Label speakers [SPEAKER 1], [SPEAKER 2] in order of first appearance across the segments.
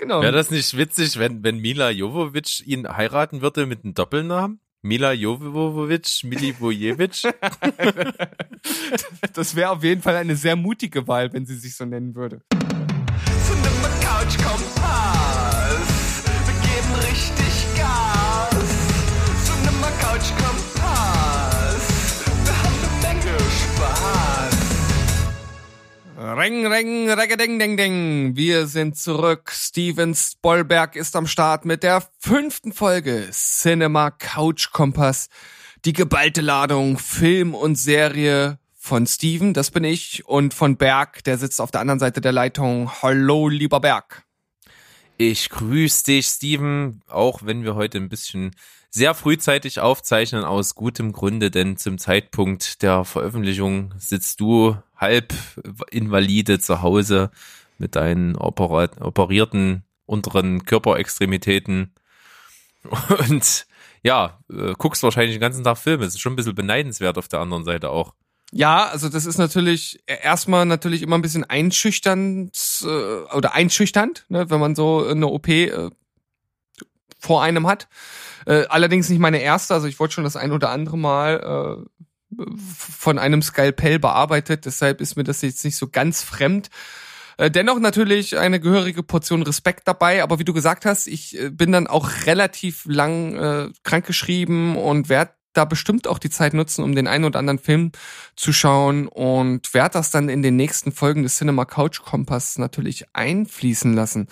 [SPEAKER 1] Genau.
[SPEAKER 2] Wäre das nicht witzig, wenn, wenn Mila Jovovic ihn heiraten würde mit einem Doppelnamen? Mila Jovovic, Milivojevic?
[SPEAKER 1] das wäre auf jeden Fall eine sehr mutige Wahl, wenn sie sich so nennen würde.
[SPEAKER 3] Couch
[SPEAKER 1] Reng, reng, regedeng, deng, deng. Wir sind zurück. Steven Spoilberg ist am Start mit der fünften Folge Cinema Couch Kompass. Die geballte Ladung Film und Serie von Steven, das bin ich, und von Berg, der sitzt auf der anderen Seite der Leitung. Hallo, lieber Berg.
[SPEAKER 2] Ich grüße dich, Steven, auch wenn wir heute ein bisschen sehr frühzeitig aufzeichnen, aus gutem Grunde, denn zum Zeitpunkt der Veröffentlichung sitzt du halb invalide zu Hause mit deinen operierten unteren Körperextremitäten und ja, äh, guckst wahrscheinlich den ganzen Tag Filme. Das ist schon ein bisschen beneidenswert auf der anderen Seite auch.
[SPEAKER 1] Ja, also das ist natürlich erstmal natürlich immer ein bisschen einschüchternd äh, oder einschüchternd, ne, wenn man so eine OP äh, vor einem hat. Äh, allerdings nicht meine erste, also ich wurde schon das ein oder andere Mal äh, von einem Skalpell bearbeitet, deshalb ist mir das jetzt nicht so ganz fremd. Äh, dennoch natürlich eine gehörige Portion Respekt dabei, aber wie du gesagt hast, ich äh, bin dann auch relativ lang äh, krankgeschrieben und werde da bestimmt auch die Zeit nutzen, um den einen oder anderen Film zu schauen und werde das dann in den nächsten Folgen des Cinema Couch Kompass natürlich einfließen lassen.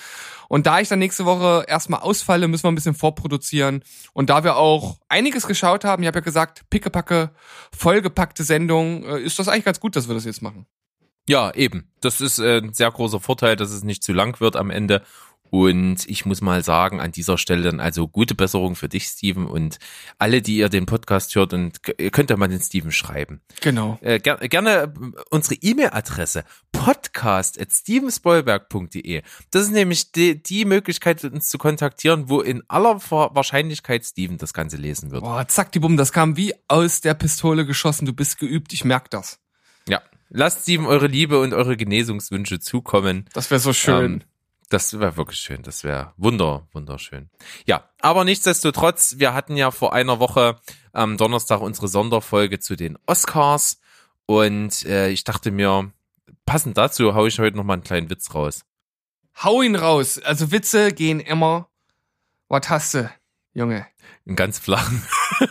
[SPEAKER 1] Und da ich dann nächste Woche erstmal ausfalle, müssen wir ein bisschen vorproduzieren. Und da wir auch einiges geschaut haben, ich habe ja gesagt, pickepacke, vollgepackte Sendung, äh, ist das eigentlich ganz gut, dass wir das jetzt machen.
[SPEAKER 2] Ja, eben. Das ist äh, ein sehr großer Vorteil, dass es nicht zu lang wird am Ende. Und ich muss mal sagen, an dieser Stelle dann also gute Besserung für dich, Steven, und alle, die ihr den Podcast hört und ihr könnt ja mal den Steven schreiben.
[SPEAKER 1] Genau.
[SPEAKER 2] Äh, ger gerne unsere E-Mail-Adresse podcast at stevenspoilberg.de. Das ist nämlich die, die Möglichkeit, uns zu kontaktieren, wo in aller Wahrscheinlichkeit Steven das Ganze lesen wird.
[SPEAKER 1] Boah, zack, die Bumm, das kam wie aus der Pistole geschossen. Du bist geübt, ich merk das.
[SPEAKER 2] Ja. Lasst Steven eure Liebe und eure Genesungswünsche zukommen.
[SPEAKER 1] Das wäre so schön.
[SPEAKER 2] Ähm, das wäre wirklich schön. Das wäre wunder, wunderschön. Ja, aber nichtsdestotrotz, wir hatten ja vor einer Woche am Donnerstag unsere Sonderfolge zu den Oscars und äh, ich dachte mir, passend dazu hau ich heute noch mal einen kleinen Witz raus.
[SPEAKER 1] Hau ihn raus. Also Witze gehen immer. Was hast du, Junge?
[SPEAKER 2] Einen ganz flachen.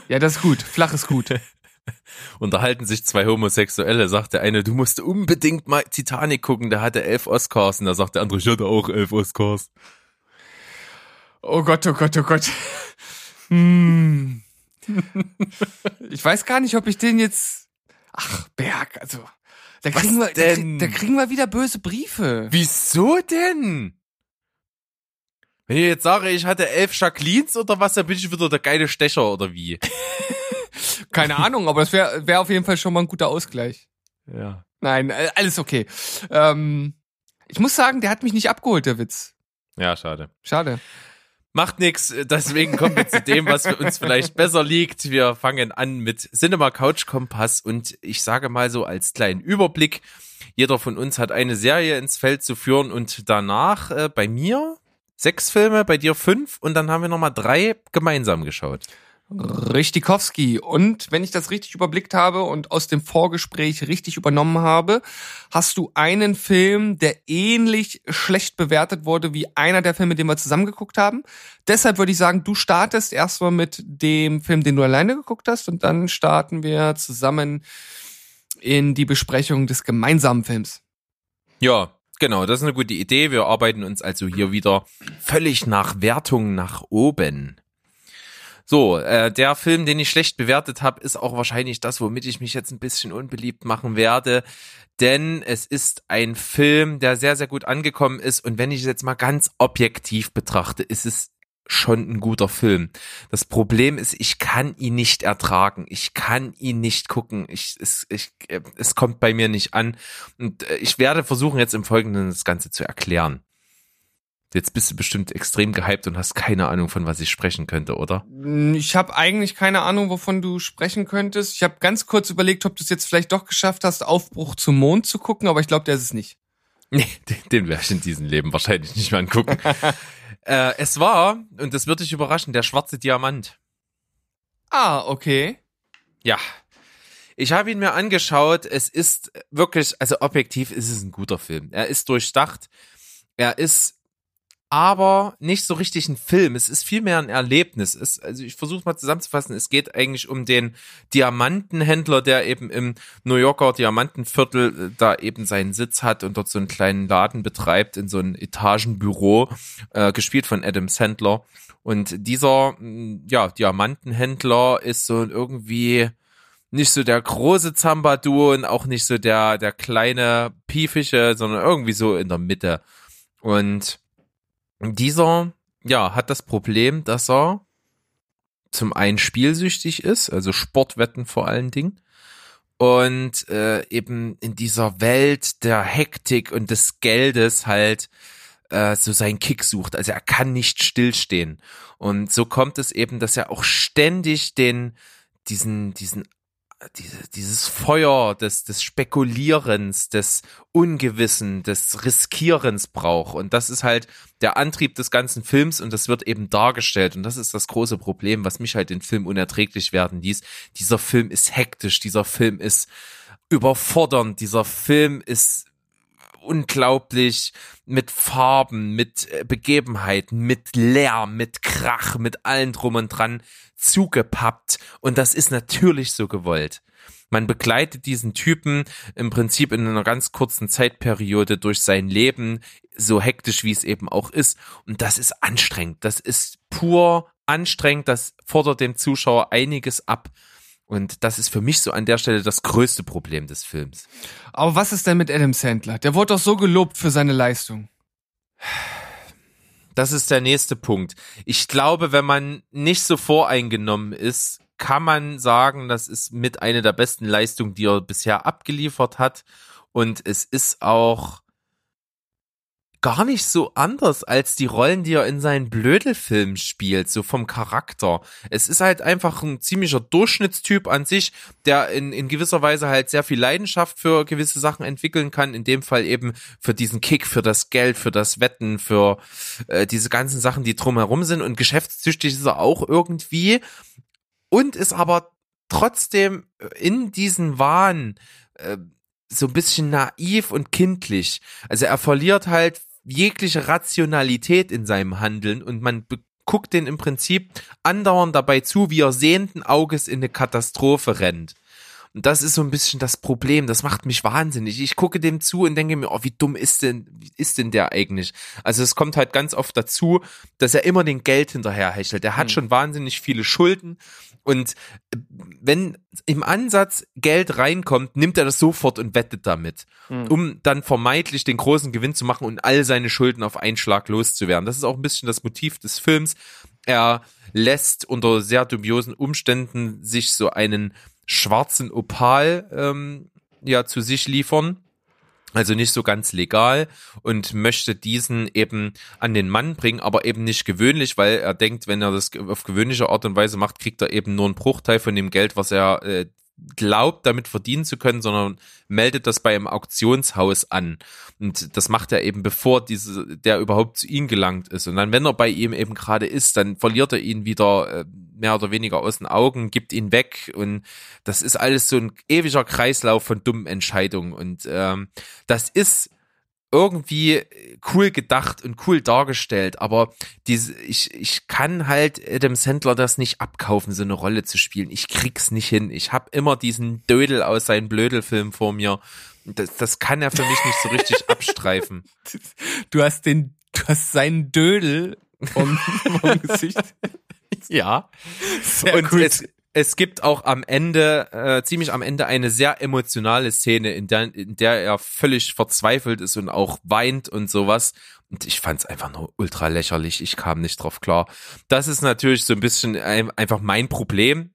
[SPEAKER 1] ja, das ist gut. Flach ist gut.
[SPEAKER 2] Unterhalten sich zwei Homosexuelle, sagt der eine, du musst unbedingt mal Titanic gucken, der hatte elf Oscars. Und da sagt der andere, ich hatte auch elf Oscars.
[SPEAKER 1] Oh Gott, oh Gott, oh Gott. Hm. Ich weiß gar nicht, ob ich den jetzt. Ach, Berg, also. Da kriegen, wir, da, da kriegen wir wieder böse Briefe.
[SPEAKER 2] Wieso denn? Wenn ich jetzt sage, ich hatte elf Jacquelines oder was, dann bin ich wieder der geile Stecher oder wie?
[SPEAKER 1] Keine Ahnung, aber das wäre wär auf jeden Fall schon mal ein guter Ausgleich.
[SPEAKER 2] Ja.
[SPEAKER 1] Nein, alles okay. Ähm, ich muss sagen, der hat mich nicht abgeholt, der Witz.
[SPEAKER 2] Ja, schade.
[SPEAKER 1] Schade.
[SPEAKER 2] Macht nix, deswegen kommen wir zu dem, was für uns vielleicht besser liegt. Wir fangen an mit Cinema Couch Kompass und ich sage mal so als kleinen Überblick, jeder von uns hat eine Serie ins Feld zu führen und danach äh, bei mir sechs Filme, bei dir fünf und dann haben wir nochmal drei gemeinsam geschaut.
[SPEAKER 1] Richtikowski. Und wenn ich das richtig überblickt habe und aus dem Vorgespräch richtig übernommen habe, hast du einen Film, der ähnlich schlecht bewertet wurde wie einer der Filme, den wir zusammengeguckt haben. Deshalb würde ich sagen, du startest erstmal mit dem Film, den du alleine geguckt hast und dann starten wir zusammen in die Besprechung des gemeinsamen Films.
[SPEAKER 2] Ja, Genau, das ist eine gute Idee. Wir arbeiten uns also hier wieder völlig nach Wertung nach oben. So, äh, der Film, den ich schlecht bewertet habe, ist auch wahrscheinlich das, womit ich mich jetzt ein bisschen unbeliebt machen werde. Denn es ist ein Film, der sehr, sehr gut angekommen ist. Und wenn ich es jetzt mal ganz objektiv betrachte, ist es schon ein guter Film. Das Problem ist, ich kann ihn nicht ertragen. Ich kann ihn nicht gucken. Ich, es, ich, es kommt bei mir nicht an. Und äh, ich werde versuchen, jetzt im Folgenden das Ganze zu erklären. Jetzt bist du bestimmt extrem gehypt und hast keine Ahnung, von was ich sprechen könnte, oder?
[SPEAKER 1] Ich habe eigentlich keine Ahnung, wovon du sprechen könntest. Ich habe ganz kurz überlegt, ob du es jetzt vielleicht doch geschafft hast, Aufbruch zum Mond zu gucken, aber ich glaube, der ist es nicht.
[SPEAKER 2] Nee, den, den werde ich in diesem Leben wahrscheinlich nicht mehr angucken. äh, es war, und das wird dich überraschen, der schwarze Diamant.
[SPEAKER 1] Ah, okay.
[SPEAKER 2] Ja. Ich habe ihn mir angeschaut. Es ist wirklich, also objektiv ist es ein guter Film. Er ist durchdacht. Er ist aber nicht so richtig ein Film. Es ist vielmehr ein Erlebnis. Es, also ich versuche mal zusammenzufassen. Es geht eigentlich um den Diamantenhändler, der eben im New Yorker Diamantenviertel äh, da eben seinen Sitz hat und dort so einen kleinen Laden betreibt in so ein Etagenbüro, äh, gespielt von Adam Sandler. Und dieser, mh, ja, Diamantenhändler ist so irgendwie nicht so der große Zambadu und auch nicht so der, der kleine Piefische, sondern irgendwie so in der Mitte. Und dieser, ja, hat das Problem, dass er zum einen spielsüchtig ist, also Sportwetten vor allen Dingen, und äh, eben in dieser Welt der Hektik und des Geldes halt äh, so seinen Kick sucht. Also er kann nicht stillstehen. Und so kommt es eben, dass er auch ständig den diesen diesen diese, dieses Feuer des, des Spekulierens, des Ungewissen, des Riskierens braucht. Und das ist halt der Antrieb des ganzen Films und das wird eben dargestellt. Und das ist das große Problem, was mich halt den Film unerträglich werden ließ. Dieser Film ist hektisch, dieser Film ist überfordernd, dieser Film ist unglaublich mit Farben, mit äh, Begebenheiten, mit Lärm, mit Krach, mit allem drum und dran zugepappt. Und das ist natürlich so gewollt. Man begleitet diesen Typen im Prinzip in einer ganz kurzen Zeitperiode durch sein Leben, so hektisch wie es eben auch ist. Und das ist anstrengend. Das ist pur anstrengend. Das fordert dem Zuschauer einiges ab. Und das ist für mich so an der Stelle das größte Problem des Films.
[SPEAKER 1] Aber was ist denn mit Adam Sandler? Der wurde doch so gelobt für seine Leistung.
[SPEAKER 2] Das ist der nächste Punkt. Ich glaube, wenn man nicht so voreingenommen ist, kann man sagen, das ist mit einer der besten Leistungen, die er bisher abgeliefert hat. Und es ist auch gar nicht so anders als die Rollen, die er in seinen Blödelfilmen spielt, so vom Charakter. Es ist halt einfach ein ziemlicher Durchschnittstyp an sich, der in, in gewisser Weise halt sehr viel Leidenschaft für gewisse Sachen entwickeln kann. In dem Fall eben für diesen Kick, für das Geld, für das Wetten, für äh, diese ganzen Sachen, die drumherum sind. Und geschäftstüchtig ist er auch irgendwie. Und ist aber trotzdem in diesen Wahn äh, so ein bisschen naiv und kindlich. Also er verliert halt jegliche Rationalität in seinem Handeln und man guckt den im Prinzip andauernd dabei zu, wie er sehenden Auges in eine Katastrophe rennt. Und das ist so ein bisschen das Problem. Das macht mich wahnsinnig. Ich gucke dem zu und denke mir, oh, wie dumm ist denn, ist denn der eigentlich? Also es kommt halt ganz oft dazu, dass er immer den Geld hinterher hechelt. Er hat
[SPEAKER 1] Hm.
[SPEAKER 2] schon wahnsinnig viele Schulden und äh, wenn im Ansatz Geld reinkommt, nimmt er das sofort und wettet damit,
[SPEAKER 1] Hm.
[SPEAKER 2] um dann vermeintlich den großen Gewinn zu machen und all seine Schulden auf einen Schlag loszuwerden. Das ist auch ein bisschen das Motiv des Films. Er lässt unter sehr dubiosen Umständen sich so einen schwarzen Opal ähm, ja zu sich liefern. Also nicht so ganz legal und möchte diesen eben an den Mann bringen, aber eben nicht gewöhnlich, weil er denkt, wenn er das auf gewöhnliche Art und Weise macht, kriegt er eben nur einen Bruchteil von dem Geld, was er äh, glaubt, damit verdienen zu können, sondern meldet das bei einem Auktionshaus an. Und das macht er eben, bevor diese, der überhaupt zu ihm gelangt ist. Und dann, wenn er bei ihm eben gerade ist, dann verliert er ihn wieder äh, mehr oder weniger aus den Augen, gibt ihn weg. Und das ist alles so ein ewiger Kreislauf von dummen Entscheidungen. Und ähm, das ist irgendwie cool gedacht und cool dargestellt, aber diese, ich, ich kann halt Adam Sandler das nicht abkaufen, so eine Rolle zu spielen. Ich krieg's nicht hin. Ich hab immer diesen Dödel aus seinen Blödelfilmen vor mir. Das, das kann er für mich nicht so richtig abstreifen.
[SPEAKER 1] Du hast den, du hast seinen Dödel vom, vom Gesicht.
[SPEAKER 2] Ja.
[SPEAKER 1] Sehr
[SPEAKER 2] und
[SPEAKER 1] gut.
[SPEAKER 2] es, es gibt auch am Ende, äh, ziemlich am Ende, eine sehr emotionale Szene, in der, in der er völlig verzweifelt ist und auch weint und sowas. Und ich fand es einfach nur ultra lächerlich. Ich kam nicht drauf klar. Das ist natürlich so ein bisschen ein, einfach mein Problem.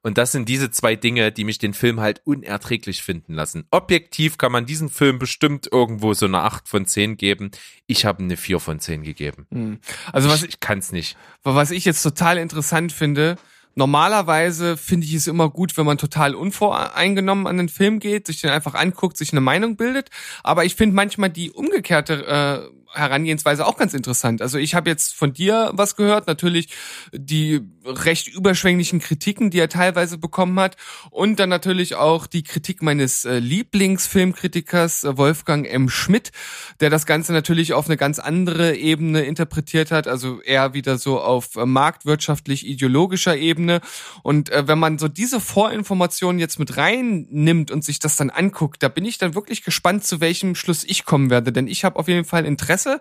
[SPEAKER 2] Und das sind diese zwei Dinge, die mich den Film halt unerträglich finden lassen. Objektiv kann man diesem Film bestimmt irgendwo so eine 8 von 10 geben. Ich habe eine 4 von 10 gegeben.
[SPEAKER 1] Hm. Also was
[SPEAKER 2] ich, ich kann's nicht.
[SPEAKER 1] was ich jetzt total interessant finde, Normalerweise finde ich es immer gut, wenn man total unvoreingenommen an den Film geht, sich den einfach anguckt, sich eine Meinung bildet. Aber ich finde manchmal die umgekehrte äh, Herangehensweise auch ganz interessant. Also ich habe jetzt von dir was gehört, natürlich die recht überschwänglichen Kritiken, die er teilweise bekommen hat und dann natürlich auch die Kritik meines äh, Lieblingsfilmkritikers äh, Wolfgang M. Schmidt, der das Ganze natürlich auf eine ganz andere Ebene interpretiert hat, also eher wieder so auf äh, marktwirtschaftlich-ideologischer Ebene. Und wenn man so diese Vorinformationen jetzt mit reinnimmt und sich das dann anguckt, da bin ich dann wirklich gespannt, zu welchem Schluss ich kommen werde, denn ich habe auf jeden Fall Interesse Interesse.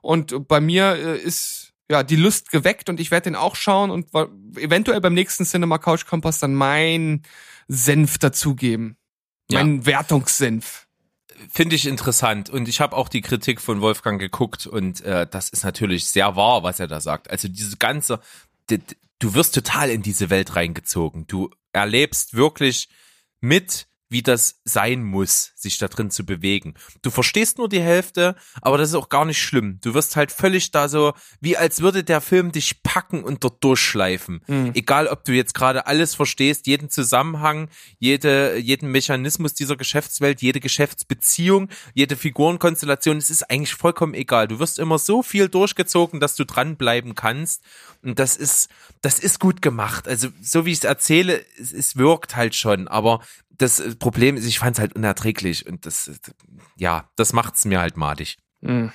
[SPEAKER 1] Und bei mir äh, ist ja die Lust geweckt und ich werde den auch schauen und eventuell beim nächsten Cinema Couch Kompass dann mein Senf dazugeben. Mein ja. Wertungssenf
[SPEAKER 2] finde ich interessant und ich habe auch die Kritik von Wolfgang geguckt und äh, das ist natürlich sehr wahr, was er da sagt. Also diese ganze, du wirst total in diese Welt reingezogen. Du erlebst wirklich mit, wie das sein muss, sich da drin zu bewegen. Du verstehst nur die Hälfte, aber das ist auch gar nicht schlimm. Du wirst halt völlig da so, wie als würde der Film dich packen und dort durchschleifen. Mhm. Egal, ob du jetzt gerade alles verstehst, jeden Zusammenhang, jede, jeden Mechanismus dieser Geschäftswelt, jede Geschäftsbeziehung, jede Figurenkonstellation, es ist eigentlich vollkommen egal. Du wirst immer so viel durchgezogen, dass du dranbleiben kannst. Und das ist, das ist gut gemacht. Also, so wie ich es erzähle, es, es wirkt halt schon, aber das Problem ist, ich fand es halt unerträglich und das, ja, das macht's mir halt madig. Mhm.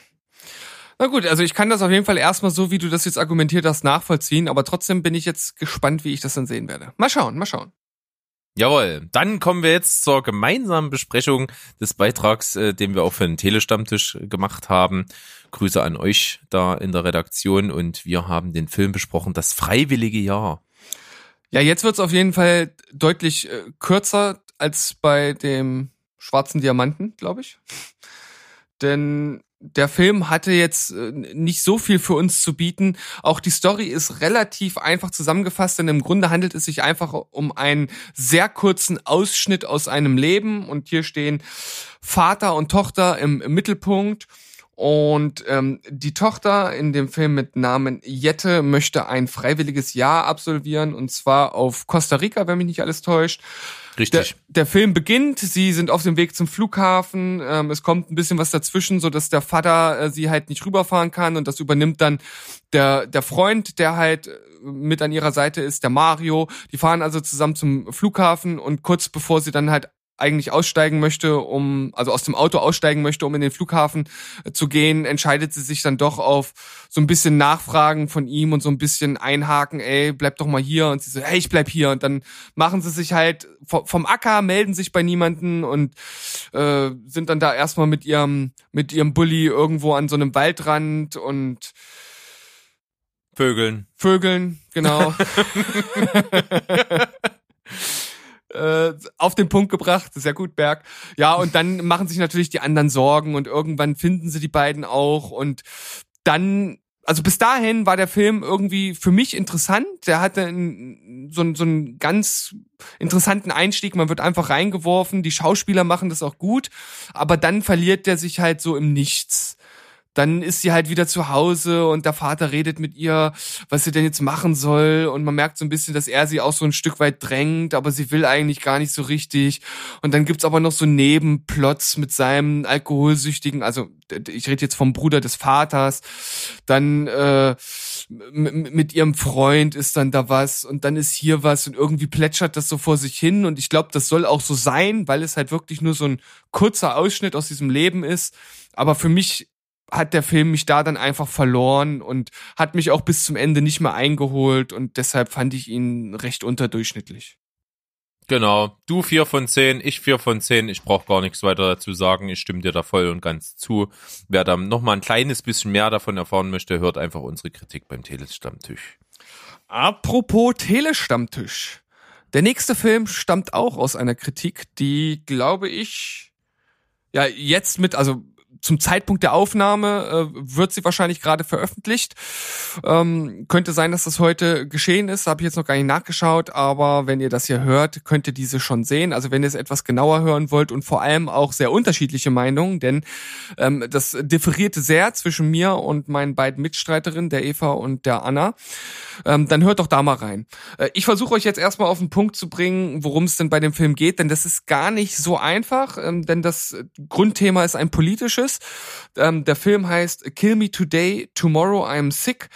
[SPEAKER 1] Na gut, also ich kann das auf jeden Fall erstmal so, wie du das jetzt argumentiert hast, nachvollziehen, aber trotzdem bin ich jetzt gespannt, wie ich das dann sehen werde. Mal schauen, mal schauen.
[SPEAKER 2] Jawohl, dann kommen wir jetzt zur gemeinsamen Besprechung des Beitrags, äh, den wir auch für den Telestammtisch gemacht haben. Grüße an euch da in der Redaktion und wir haben den Film besprochen, das freiwillige Jahr.
[SPEAKER 1] Ja, jetzt wird's auf jeden Fall deutlich äh, kürzer als bei dem schwarzen Diamanten, glaube ich. Denn der Film hatte jetzt äh, nicht so viel für uns zu bieten. Auch die Story ist relativ einfach zusammengefasst, denn im Grunde handelt es sich einfach um einen sehr kurzen Ausschnitt aus einem Leben. Und hier stehen Vater und Tochter im, im Mittelpunkt. Und ähm, die Tochter in dem Film mit Namen Jette möchte ein freiwilliges Jahr absolvieren und zwar auf Costa Rica, wenn mich nicht alles täuscht.
[SPEAKER 2] Richtig.
[SPEAKER 1] Der, der Film beginnt, sie sind auf dem Weg zum Flughafen, ähm, es kommt ein bisschen was dazwischen, so dass der Vater äh, sie halt nicht rüberfahren kann und das übernimmt dann der, der Freund, der halt äh, mit an ihrer Seite ist, der Mario. Die fahren also zusammen zum Flughafen und kurz bevor sie dann halt eigentlich aussteigen möchte, um, also aus dem Auto aussteigen möchte, um in den Flughafen äh, zu gehen, entscheidet sie sich dann doch auf so ein bisschen Nachfragen von ihm und so ein bisschen einhaken, ey, bleib doch mal hier. Und sie so, hey, ich bleib hier. Und dann machen sie sich halt vom Acker, melden sich bei niemanden und äh, sind dann da erstmal mit ihrem, mit ihrem Bulli irgendwo an so einem Waldrand und
[SPEAKER 2] Vögeln.
[SPEAKER 1] Vögeln, genau. äh, auf den Punkt gebracht. Sehr gut, Berg. Ja, und dann machen sich natürlich die anderen Sorgen und irgendwann finden sie die beiden auch und dann also bis dahin war der Film irgendwie für mich interessant. Der hatte einen, so, so einen ganz interessanten Einstieg. Man wird einfach reingeworfen. Die Schauspieler machen das auch gut. Aber dann verliert der sich halt so im Nichts dann ist sie halt wieder zu Hause und der Vater redet mit ihr, was sie denn jetzt machen soll. Und man merkt so ein bisschen, dass er sie auch so ein Stück weit drängt, aber sie will eigentlich gar nicht so richtig. Und dann gibt's aber noch so Nebenplots mit seinem alkoholsüchtigen, also ich rede jetzt vom Bruder des Vaters. Dann äh, mit ihrem Freund ist dann da was und dann ist hier was und irgendwie plätschert das so vor sich hin. Und ich glaube, das soll auch so sein, weil es halt wirklich nur so ein kurzer Ausschnitt aus diesem Leben ist. Aber für mich hat der Film mich da dann einfach verloren und hat mich auch bis zum Ende nicht mehr eingeholt und deshalb fand ich ihn recht unterdurchschnittlich.
[SPEAKER 2] Genau, du vier von zehn, ich vier von zehn. Ich brauche gar nichts weiter dazu sagen. Ich stimme dir da voll und ganz zu. Wer da noch mal ein kleines bisschen mehr davon erfahren möchte, hört einfach unsere Kritik beim Telestammtisch.
[SPEAKER 1] Apropos Telestammtisch. Der nächste Film stammt auch aus einer Kritik, die, glaube ich, ja, jetzt mit, also zum Zeitpunkt der Aufnahme äh, wird sie wahrscheinlich gerade veröffentlicht. Ähm, könnte sein, dass das heute geschehen ist, habe ich jetzt noch gar nicht nachgeschaut, aber wenn ihr das hier hört, könnt ihr diese schon sehen. Also wenn ihr es etwas genauer hören wollt und vor allem auch sehr unterschiedliche Meinungen, denn ähm, das differierte sehr zwischen mir und meinen beiden Mitstreiterinnen, der Eva und der Anna, ähm, dann hört doch da mal rein. Äh, ich versuche euch jetzt erstmal auf den Punkt zu bringen, worum es denn bei dem Film geht, denn das ist gar nicht so einfach, ähm, denn das Grundthema ist ein politisches. Ähm, der Film heißt Kill Me Today, Tomorrow I'm Sick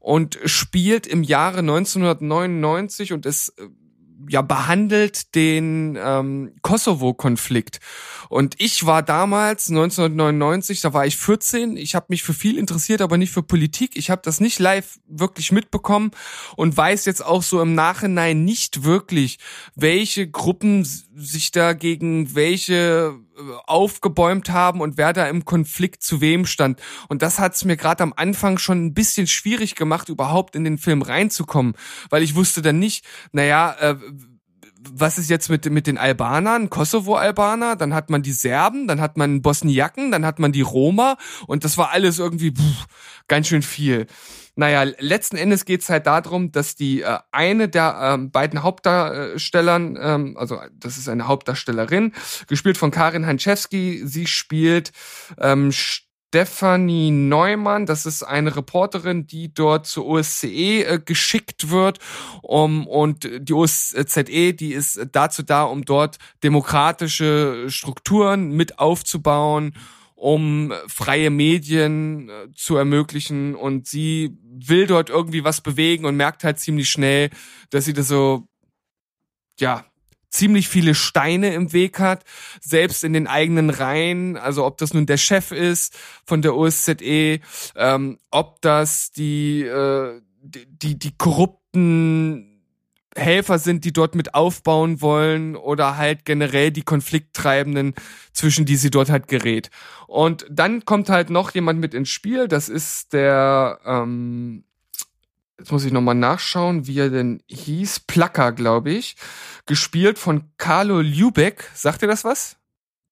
[SPEAKER 1] und spielt im Jahre 1999 und ist äh, ja behandelt den ähm, Kosovo-Konflikt. Und ich war damals 1999, da war ich 14. Ich habe mich für viel interessiert, aber nicht für Politik. Ich habe das nicht live wirklich mitbekommen und weiß jetzt auch so im Nachhinein nicht wirklich, welche Gruppen sich da gegen welche aufgebäumt haben und wer da im Konflikt zu wem stand. Und das hat es mir gerade am Anfang schon ein bisschen schwierig gemacht, überhaupt in den Film reinzukommen, weil ich wusste dann nicht, naja, äh, was ist jetzt mit, mit den Albanern, Kosovo-Albaner, dann hat man die Serben, dann hat man Bosniaken, dann hat man die Roma und das war alles irgendwie pff, ganz schön viel. Naja, letzten Endes geht's halt darum, dass die äh, eine der ähm, beiden Hauptdarstellern, ähm, also das ist eine Hauptdarstellerin, gespielt von Karin Hanczewski, sie spielt ähm, Stephanie Neumann, das ist eine Reporterin, die dort zur OSCE äh, geschickt wird. Um, und die OSZE, die ist dazu da, um dort demokratische Strukturen mit aufzubauen, um freie Medien äh, zu ermöglichen. Und sie will dort irgendwie was bewegen und merkt halt ziemlich schnell, dass sie das so, ja, ziemlich viele Steine im Weg hat, selbst in den eigenen Reihen, also ob das nun der Chef ist von der OSZE, ähm, ob das die, äh, die, die korrupten Helfer sind, die dort mit aufbauen wollen oder halt generell die Konflikttreibenden, zwischen die sie dort halt gerät. Und dann kommt halt noch jemand mit ins Spiel, das ist der ähm, jetzt muss ich nochmal nachschauen, wie er denn hieß, Placker, glaube ich, gespielt von Carlo Lübeck. Sagt ihr das was?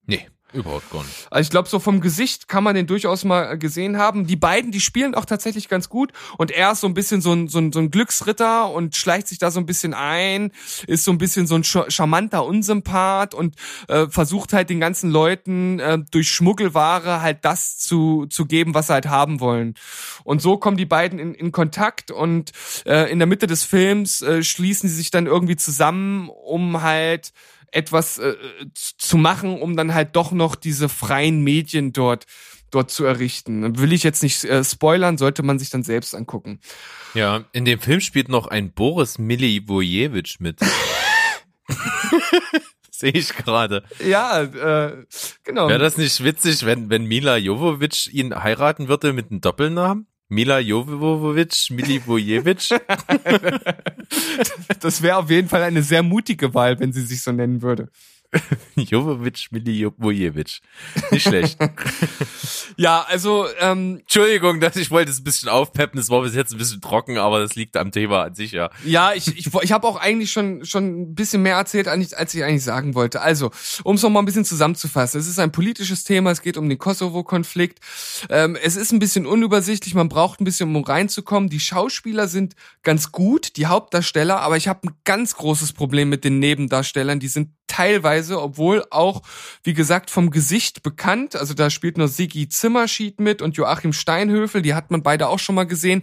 [SPEAKER 2] Nee. Überhaupt gar nicht.
[SPEAKER 1] Also ich glaube, so vom Gesicht kann man den durchaus mal gesehen haben. Die beiden, die spielen auch tatsächlich ganz gut. Und er ist so ein bisschen so ein, so ein, so ein Glücksritter und schleicht sich da so ein bisschen ein, ist so ein bisschen so ein charmanter Unsympath und äh, versucht halt den ganzen Leuten äh, durch Schmuggelware halt das zu, zu geben, was sie halt haben wollen. Und so kommen die beiden in, in Kontakt und äh, in der Mitte des Films äh, schließen sie sich dann irgendwie zusammen, um halt etwas äh, zu machen, um dann halt doch noch diese freien Medien dort dort zu errichten. Will ich jetzt nicht äh, spoilern, sollte man sich dann selbst angucken.
[SPEAKER 2] Ja, in dem Film spielt noch ein Boris Milivojevic mit. Sehe ich gerade.
[SPEAKER 1] Ja, äh, genau.
[SPEAKER 2] Wäre das nicht witzig, wenn, wenn Mila Jovovic ihn heiraten würde mit einem Doppelnamen? Mila Jovovic, Milivojevic.
[SPEAKER 1] das wäre auf jeden Fall eine sehr mutige Wahl, wenn sie sich so nennen würde.
[SPEAKER 2] Jovovic Milivojevic. Nicht schlecht.
[SPEAKER 1] ja, also, ähm,
[SPEAKER 2] Entschuldigung, dass ich wollte es ein bisschen aufpeppen, es war bis jetzt ein bisschen trocken, aber das liegt am Thema an sich, ja.
[SPEAKER 1] Ja, ich, ich, ich habe auch eigentlich schon, schon ein bisschen mehr erzählt, als ich eigentlich sagen wollte. Also, um es nochmal ein bisschen zusammenzufassen. Es ist ein politisches Thema, es geht um den Kosovo-Konflikt. Ähm, es ist ein bisschen unübersichtlich, man braucht ein bisschen, um reinzukommen. Die Schauspieler sind ganz gut, die Hauptdarsteller, aber ich habe ein ganz großes Problem mit den Nebendarstellern. Die sind teilweise, obwohl auch, wie gesagt, vom Gesicht bekannt. Also da spielt noch Sigi Zimmerschied mit und Joachim Steinhöfel, die hat man beide auch schon mal gesehen.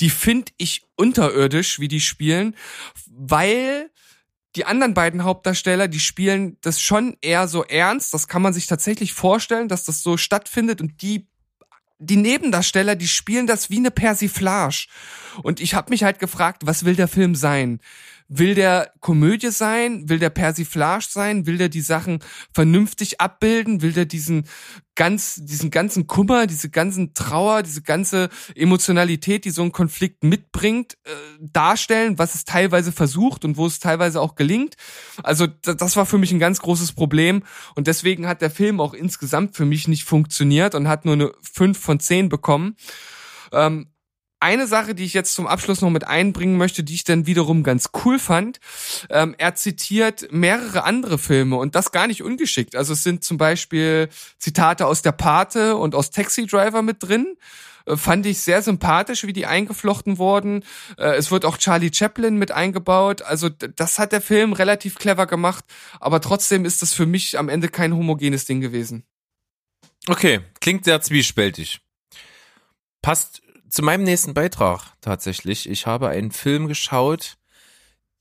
[SPEAKER 1] Die finde ich unterirdisch, wie die spielen, weil die anderen beiden Hauptdarsteller, die spielen das schon eher so ernst. Das kann man sich tatsächlich vorstellen, dass das so stattfindet und die die Nebendarsteller, die spielen das wie eine Persiflage. Und ich habe mich halt gefragt, was will der Film sein? Will der Komödie sein? Will der Persiflage sein? Will der die Sachen vernünftig abbilden? Will der diesen ganz, diesen ganzen Kummer, diese ganzen Trauer, diese ganze Emotionalität, die so ein Konflikt mitbringt, äh, darstellen, was es teilweise versucht und wo es teilweise auch gelingt? Also das war für mich ein ganz großes Problem und deswegen hat der Film auch insgesamt für mich nicht funktioniert und hat nur eine 5 von 10 bekommen. Ähm, eine Sache, die ich jetzt zum Abschluss noch mit einbringen möchte, die ich dann wiederum ganz cool fand. Ähm, er zitiert mehrere andere Filme und das gar nicht ungeschickt. Also es sind zum Beispiel Zitate aus Der Pate und aus Taxi Driver mit drin. Äh, fand ich sehr sympathisch, wie die eingeflochten wurden. Äh, es wird auch Charlie Chaplin mit eingebaut. Also das hat der Film relativ clever gemacht. Aber trotzdem ist das für mich am Ende kein homogenes Ding gewesen.
[SPEAKER 2] Okay, klingt sehr zwiespältig. Passt zu meinem nächsten Beitrag tatsächlich. Ich habe einen Film geschaut,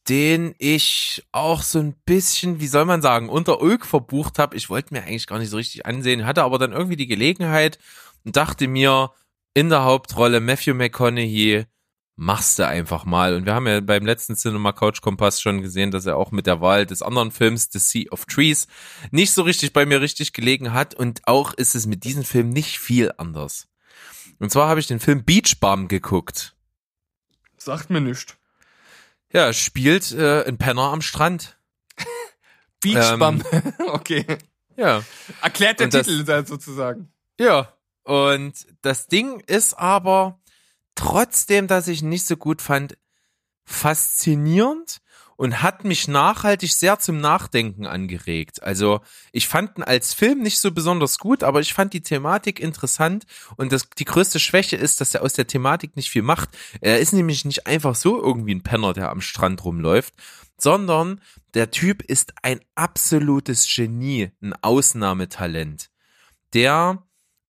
[SPEAKER 2] den ich auch so ein bisschen, wie soll man sagen, unter Ulk verbucht habe. Ich wollte mir eigentlich gar nicht so richtig ansehen, hatte aber dann irgendwie die Gelegenheit und dachte mir, in der Hauptrolle Matthew McConaughey, machst du einfach mal. Und wir haben ja beim letzten Cinema Couch Kompass schon gesehen, dass er auch mit der Wahl des anderen Films, The Sea of Trees, nicht so richtig bei mir richtig gelegen hat. Und auch ist es mit diesem Film nicht viel anders. Und zwar habe ich den Film Beach Bum geguckt.
[SPEAKER 1] Sagt mir nichts.
[SPEAKER 2] Ja, spielt äh, ein Penner am Strand.
[SPEAKER 1] Beachbum. okay.
[SPEAKER 2] Ja.
[SPEAKER 1] Erklärt der
[SPEAKER 2] Und das-
[SPEAKER 1] Titel dann sozusagen.
[SPEAKER 2] Ja. Und das Ding ist aber trotzdem, dass ich nicht so gut fand, faszinierend und hat mich nachhaltig sehr zum Nachdenken angeregt. Also ich fand ihn als Film nicht so besonders gut, aber ich fand die Thematik interessant und das, die größte Schwäche ist, dass er aus der Thematik nicht viel macht. Er ist nämlich nicht einfach so irgendwie ein Penner, der am Strand rumläuft, sondern der Typ ist ein absolutes Genie, ein Ausnahmetalent, der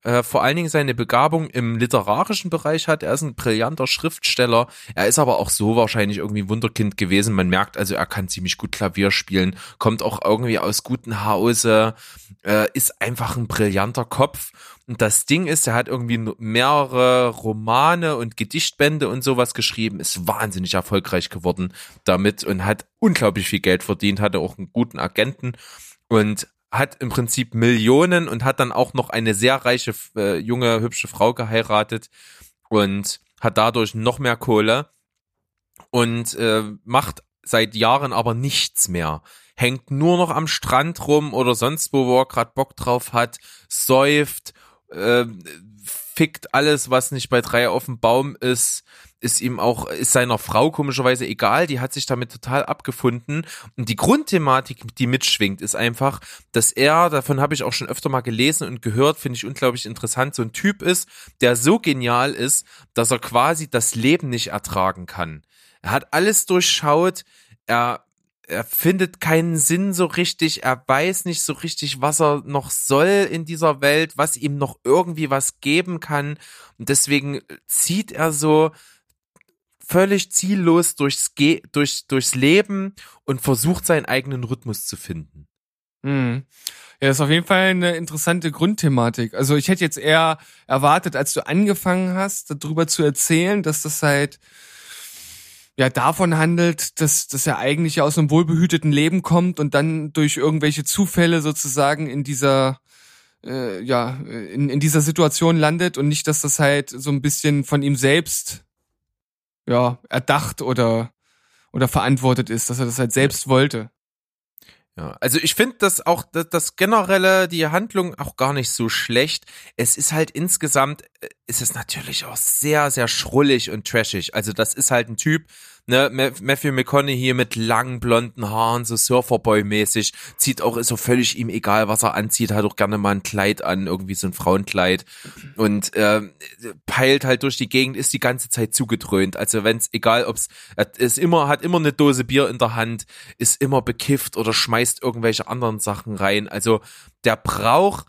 [SPEAKER 2] äh, vor allen Dingen seine Begabung im literarischen Bereich hat. Er ist ein brillanter Schriftsteller. Er ist aber auch so wahrscheinlich irgendwie Wunderkind gewesen. Man merkt also, er kann ziemlich gut Klavier spielen, kommt auch irgendwie aus gutem Hause, äh, ist einfach ein brillanter Kopf. Und das Ding ist, er hat irgendwie mehrere Romane und Gedichtbände und sowas geschrieben, ist wahnsinnig erfolgreich geworden damit und hat unglaublich viel Geld verdient, hatte auch einen guten Agenten und hat im Prinzip Millionen und hat dann auch noch eine sehr reiche, äh, junge, hübsche Frau geheiratet und hat dadurch noch mehr Kohle und äh, macht seit Jahren aber nichts mehr. Hängt nur noch am Strand rum oder sonst wo, wo er gerade Bock drauf hat, säuft, äh, fickt alles, was nicht bei drei auf dem Baum ist, ist ihm auch, ist seiner Frau komischerweise egal, die hat sich damit total abgefunden. Und die Grundthematik, die mitschwingt, ist einfach, dass er, davon habe ich auch schon öfter mal gelesen und gehört, finde ich unglaublich interessant, so ein Typ ist, der so genial ist, dass er quasi das Leben nicht ertragen kann. Er hat alles durchschaut, er er findet keinen Sinn so richtig, er weiß nicht so richtig, was er noch soll in dieser Welt, was ihm noch irgendwie was geben kann. Und deswegen zieht er so völlig ziellos durchs, Ge durch, durchs Leben und versucht seinen eigenen Rhythmus zu finden.
[SPEAKER 1] Mhm. Ja, das ist auf jeden Fall eine interessante Grundthematik. Also ich hätte jetzt eher erwartet, als du angefangen hast, darüber zu erzählen, dass das halt ja davon handelt, dass, dass er eigentlich aus einem wohlbehüteten Leben kommt und dann durch irgendwelche Zufälle sozusagen in dieser äh, ja in, in dieser Situation landet und nicht, dass das halt so ein bisschen von ihm selbst ja erdacht oder oder verantwortet ist, dass er das halt selbst wollte.
[SPEAKER 2] Ja, also ich finde das auch, das, das generelle, die Handlung auch gar nicht so schlecht. Es ist halt insgesamt, äh, ist es natürlich auch sehr, sehr schrullig und trashig. Also das ist halt ein Typ, ne, Ma- Matthew McConaughey mit langen blonden Haaren, so Surferboy-mäßig, zieht auch, ist so völlig ihm egal, was er anzieht, hat auch gerne mal ein Kleid an, irgendwie so ein Frauenkleid und äh, peilt halt durch die Gegend, ist die ganze Zeit zugedröhnt. Also wenn's, egal ob's, er ist immer, hat immer eine Dose Bier in der Hand, ist immer bekifft oder schmeißt irgendwelche anderen Sachen rein. Also der braucht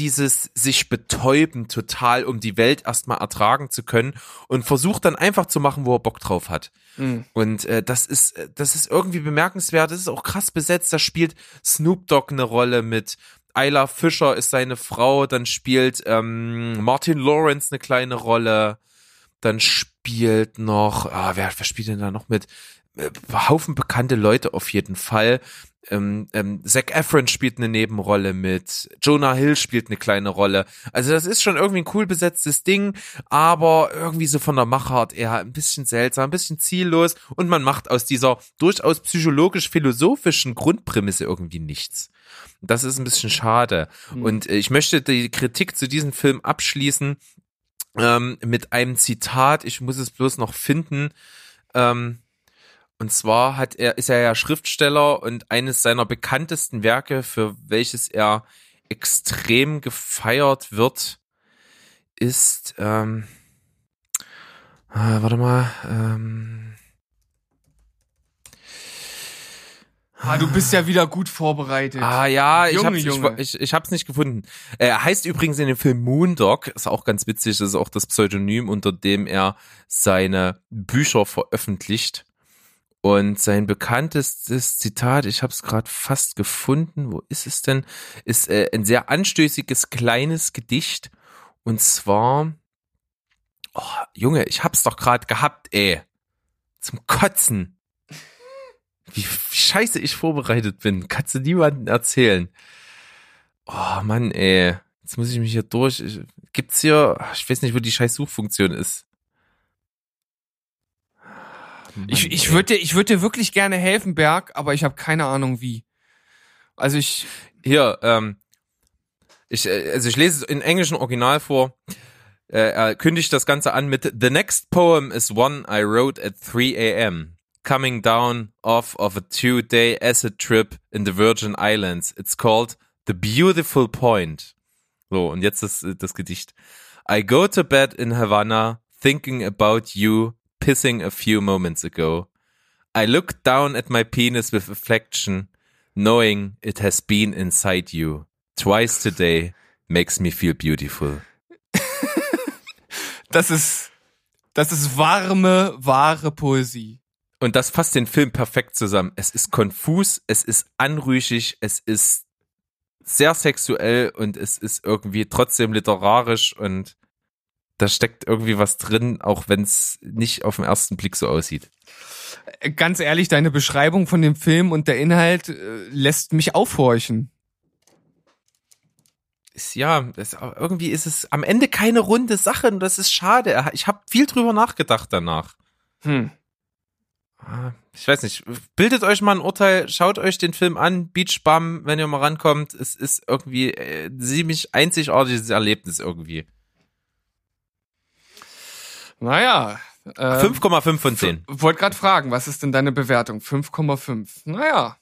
[SPEAKER 2] dieses sich betäuben total, um die Welt erstmal ertragen zu können und versucht dann einfach zu machen, wo er Bock drauf hat.
[SPEAKER 1] Mhm.
[SPEAKER 2] Und äh, das ist äh, das ist irgendwie bemerkenswert. Das ist auch krass besetzt. Da spielt Snoop Dogg eine Rolle mit. Ayla Fischer ist seine Frau. Dann spielt ähm, Martin Lawrence eine kleine Rolle. Dann spielt noch, ah, wer, wer spielt denn da noch mit? Äh, Haufen bekannte Leute auf jeden Fall. Ähm, ähm, Zac Efron spielt eine Nebenrolle mit, Jonah Hill spielt eine kleine Rolle. Also das ist schon irgendwie ein cool besetztes Ding, aber irgendwie so von der Machart eher ein bisschen seltsam, ein bisschen ziellos und man macht aus dieser durchaus psychologisch-philosophischen Grundprämisse irgendwie nichts. Das ist ein bisschen schade. Und äh, ich möchte die Kritik zu diesem Film abschließen ähm, mit einem Zitat, ich muss es bloß noch finden. Ähm, und zwar hat er, ist er ja Schriftsteller und eines seiner bekanntesten Werke, für welches er extrem gefeiert wird, ist, ähm, äh, warte mal, ähm,
[SPEAKER 1] Ah, du bist ja wieder gut vorbereitet.
[SPEAKER 2] Ah ja, ich
[SPEAKER 1] Junge,
[SPEAKER 2] hab's,
[SPEAKER 1] Junge.
[SPEAKER 2] ich, ich, ich hab's nicht gefunden. Er heißt übrigens in dem Film Moondog, ist auch ganz witzig, das ist auch das Pseudonym, unter dem er seine Bücher veröffentlicht. Und sein bekanntestes Zitat, ich hab's gerade fast gefunden, wo ist es denn? Ist äh, ein sehr anstößiges kleines Gedicht. Und zwar, oh, Junge, ich hab's doch gerade gehabt, ey. Zum Kotzen. Wie, scheiße ich vorbereitet bin. Kannst du niemandem erzählen. Oh Mann, ey. Jetzt muss ich mich hier durch. Gibt's hier, ich weiß nicht, wo die scheiß Suchfunktion ist. Mann,
[SPEAKER 1] ich ich würde dir, ich würd dir wirklich gerne helfen, Berg, aber ich habe keine Ahnung wie. Also ich,
[SPEAKER 2] Hier, ähm, ich, äh, also ich lese es in englischen Original vor. Äh, er kündigt das Ganze an mit The next poem is one I wrote at 3 a.m. Coming down off of a two-day acid trip in the Virgin Islands. It's called The Beautiful Point. So, und jetzt das, das Gedicht. I go to bed in Havana, thinking about you, pissing a few moments ago. I look down at my penis with affection, knowing it has been inside you. Twice today makes me feel beautiful.
[SPEAKER 1] das ist, das ist warme, wahre Poesie.
[SPEAKER 2] Und das fasst den Film perfekt zusammen. Es ist konfus, es ist anrüchig, es ist sehr sexuell und es ist irgendwie trotzdem literarisch und da steckt irgendwie was drin, auch wenn es nicht auf den ersten Blick so aussieht.
[SPEAKER 1] Äh, Ganz ehrlich, deine Beschreibung von dem Film und der Inhalt äh, lässt mich aufhorchen.
[SPEAKER 2] Ist, ja, das, irgendwie ist es am Ende keine runde Sache und das ist schade. Ich habe viel drüber nachgedacht danach.
[SPEAKER 1] Hm.
[SPEAKER 2] Ah, Ich weiß nicht, bildet euch mal ein Urteil, schaut euch den Film an, Beach Bum, wenn ihr mal rankommt. Es ist irgendwie äh, ein ziemlich einzigartiges Erlebnis irgendwie.
[SPEAKER 1] Naja. Äh,
[SPEAKER 2] 5,5 von 10.
[SPEAKER 1] Wollte gerade fragen, was ist denn deine Bewertung? 5,5. Naja.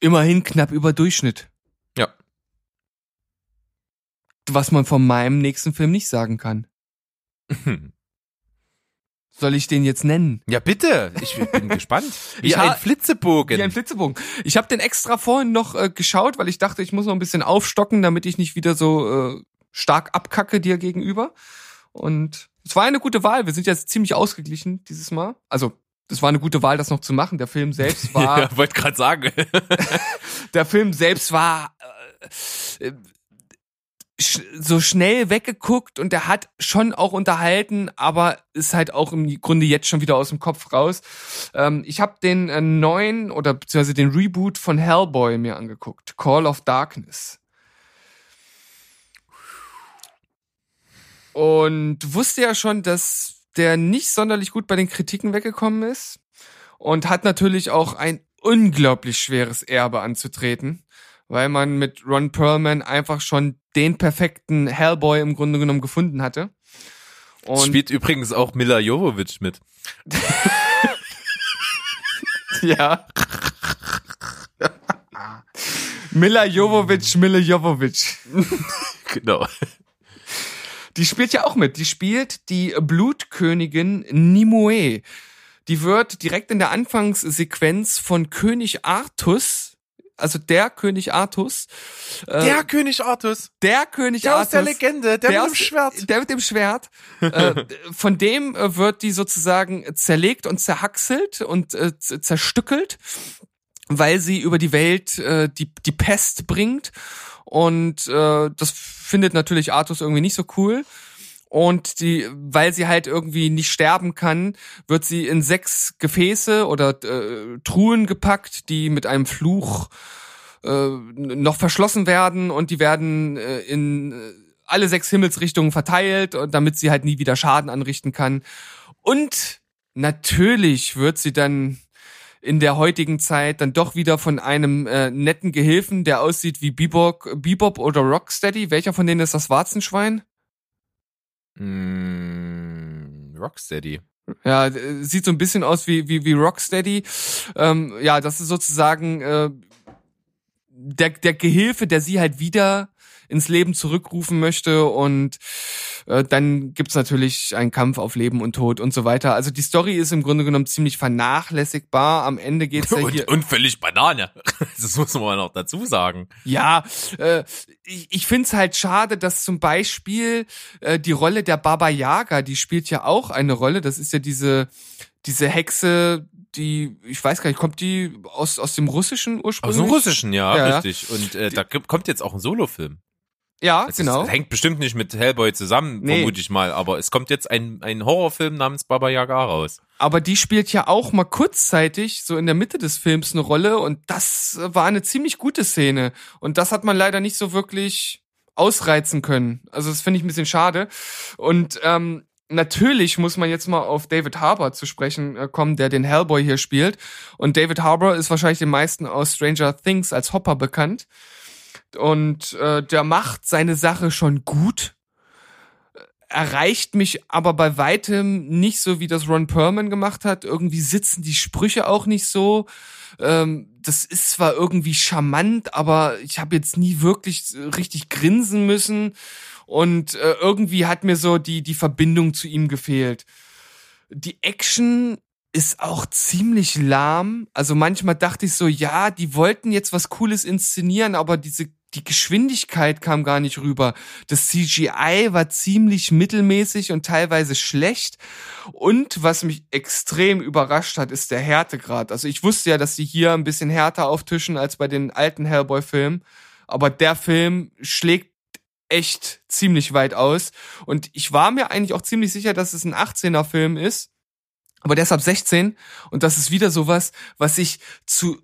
[SPEAKER 1] Immerhin knapp über Durchschnitt.
[SPEAKER 2] Ja.
[SPEAKER 1] Was man von meinem nächsten Film nicht sagen kann. Soll ich den jetzt nennen?
[SPEAKER 2] Ja, bitte. Ich bin gespannt. Wie
[SPEAKER 1] Ja,
[SPEAKER 2] ein Flitzebogen.
[SPEAKER 1] Wie ein Flitzebogen. Ich habe den extra vorhin noch äh, geschaut, weil ich dachte, ich muss noch ein bisschen aufstocken, damit ich nicht wieder so äh, stark abkacke dir gegenüber. Und es war eine gute Wahl. Wir sind jetzt ziemlich ausgeglichen dieses Mal. Also, es war eine gute Wahl, das noch zu machen. Der Film selbst war,
[SPEAKER 2] ja, wollte gerade sagen.
[SPEAKER 1] der Film selbst war äh, äh, sch so schnell weggeguckt und der hat schon auch unterhalten, aber ist halt auch im Grunde jetzt schon wieder aus dem Kopf raus. Ähm, ich habe den äh, neuen oder beziehungsweise den Reboot von Hellboy mir angeguckt, Call of Darkness. Und wusste ja schon, dass der nicht sonderlich gut bei den Kritiken weggekommen ist und hat natürlich auch ein unglaublich schweres Erbe anzutreten, weil man mit Ron Perlman einfach schon den perfekten Hellboy im Grunde genommen gefunden hatte. Und
[SPEAKER 2] Spielt übrigens auch Mila Jovovich mit.
[SPEAKER 1] ja. Mila Jovovich, Mila Jovovich.
[SPEAKER 2] Genau.
[SPEAKER 1] Die spielt ja auch mit. Die spielt die Blutkönigin Nimue. Die wird direkt in der Anfangssequenz von König Artus, also der König Artus, äh,
[SPEAKER 2] Der König Artus.
[SPEAKER 1] der König
[SPEAKER 2] Der aus
[SPEAKER 1] Artus,
[SPEAKER 2] der Legende. Der, mit dem
[SPEAKER 1] aus-
[SPEAKER 2] Schwert.
[SPEAKER 1] Der mit dem Schwert. äh, von dem äh, wird die sozusagen zerlegt und zerhackselt und äh, zerstückelt, weil sie über die Welt äh, die, die Pest bringt. Und äh, das findet natürlich Artus irgendwie nicht so cool. Und die, weil sie halt irgendwie nicht sterben kann, wird sie in sechs Gefäße oder äh, Truhen gepackt, die mit einem Fluch äh, noch verschlossen werden und die werden äh, in äh, alle sechs Himmelsrichtungen verteilt, und damit sie halt nie wieder Schaden anrichten kann. Und natürlich wird sie dann in der heutigen Zeit dann doch wieder von einem äh, netten Gehilfen, der aussieht wie Bebop, Bebop oder Rocksteady. Welcher von denen ist das Warzenschwein?
[SPEAKER 2] Mm, Rocksteady.
[SPEAKER 1] Ja, äh, sieht so ein bisschen aus wie, wie, wie Rocksteady. Ähm, ja, das ist sozusagen äh, der, der Gehilfe, der sie halt wieder ins Leben zurückrufen möchte und äh, dann gibt's natürlich einen Kampf auf Leben und Tod und so weiter. Also die Story ist im Grunde genommen ziemlich vernachlässigbar. Am Ende geht's ja hier...
[SPEAKER 2] Und, und völlig Banane. Das muss man noch dazu sagen.
[SPEAKER 1] Ja, äh, ich, ich find's halt schade, dass zum Beispiel äh, die Rolle der Baba Yaga, die spielt ja auch eine Rolle. Das ist ja diese diese Hexe, die, ich weiß gar nicht, kommt die aus aus dem Russischen
[SPEAKER 2] Aus
[SPEAKER 1] ursprünglich?
[SPEAKER 2] dem Russischen, ja,
[SPEAKER 1] Ja, ja.
[SPEAKER 2] richtig. Und äh, da kommt jetzt auch ein Solofilm.
[SPEAKER 1] Ja,
[SPEAKER 2] Es
[SPEAKER 1] genau.
[SPEAKER 2] ist, hängt bestimmt nicht mit Hellboy zusammen,
[SPEAKER 1] Nee.
[SPEAKER 2] vermute ich mal, aber es kommt jetzt ein, ein Horrorfilm namens Baba Yaga raus.
[SPEAKER 1] Aber die spielt ja auch mal kurzzeitig so in der Mitte des Films eine Rolle und das war eine ziemlich gute Szene und das hat man leider nicht so wirklich ausreizen können. Also das finde ich ein bisschen schade und ähm, Natürlich muss man jetzt mal auf David Harbour zu sprechen äh, kommen, der den Hellboy hier spielt. Und David Harbour ist wahrscheinlich den meisten aus Stranger Things als Hopper bekannt. Und äh, der macht seine Sache schon gut erreicht mich aber bei weitem nicht so, wie das Ron Perlman gemacht hat. Irgendwie sitzen die Sprüche auch nicht so. Ähm, das ist zwar irgendwie charmant, aber ich habe jetzt nie wirklich richtig grinsen müssen. Und äh, irgendwie hat mir so die, die Verbindung zu ihm gefehlt. Die Action ist auch ziemlich lahm. Also manchmal dachte ich so, ja, die wollten jetzt was Cooles inszenieren, aber diese die Geschwindigkeit kam gar nicht rüber. Das CGI war ziemlich mittelmäßig und teilweise schlecht. Und was mich extrem überrascht hat, ist der Härtegrad. Also ich wusste ja, dass sie hier ein bisschen härter auftischen als bei den alten Hellboy-Filmen. Aber der Film schlägt echt ziemlich weit aus. Und ich war mir eigentlich auch ziemlich sicher, dass es ein 18er-Film ist. Aber deshalb 16. Und das ist wieder sowas, was ich zu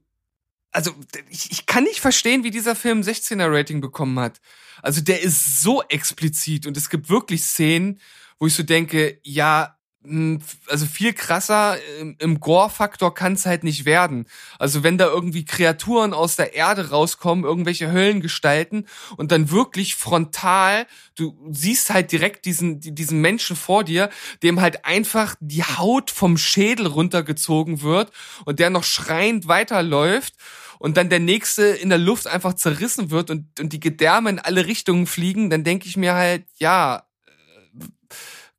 [SPEAKER 1] also ich, ich kann nicht verstehen, wie dieser Film 16er Rating bekommen hat. Also der ist so explizit und es gibt wirklich Szenen, wo ich so denke, ja, mh, also viel krasser im, im Gore-Faktor kann es halt nicht werden. Also wenn da irgendwie Kreaturen aus der Erde rauskommen, irgendwelche Höllengestalten und dann wirklich frontal, du siehst halt direkt diesen, die- diesen Menschen vor dir, dem halt einfach die Haut vom Schädel runtergezogen wird und der noch schreiend weiterläuft und dann der nächste in der Luft einfach zerrissen wird und, und die Gedärme in alle Richtungen fliegen, dann denke ich mir halt, ja, äh,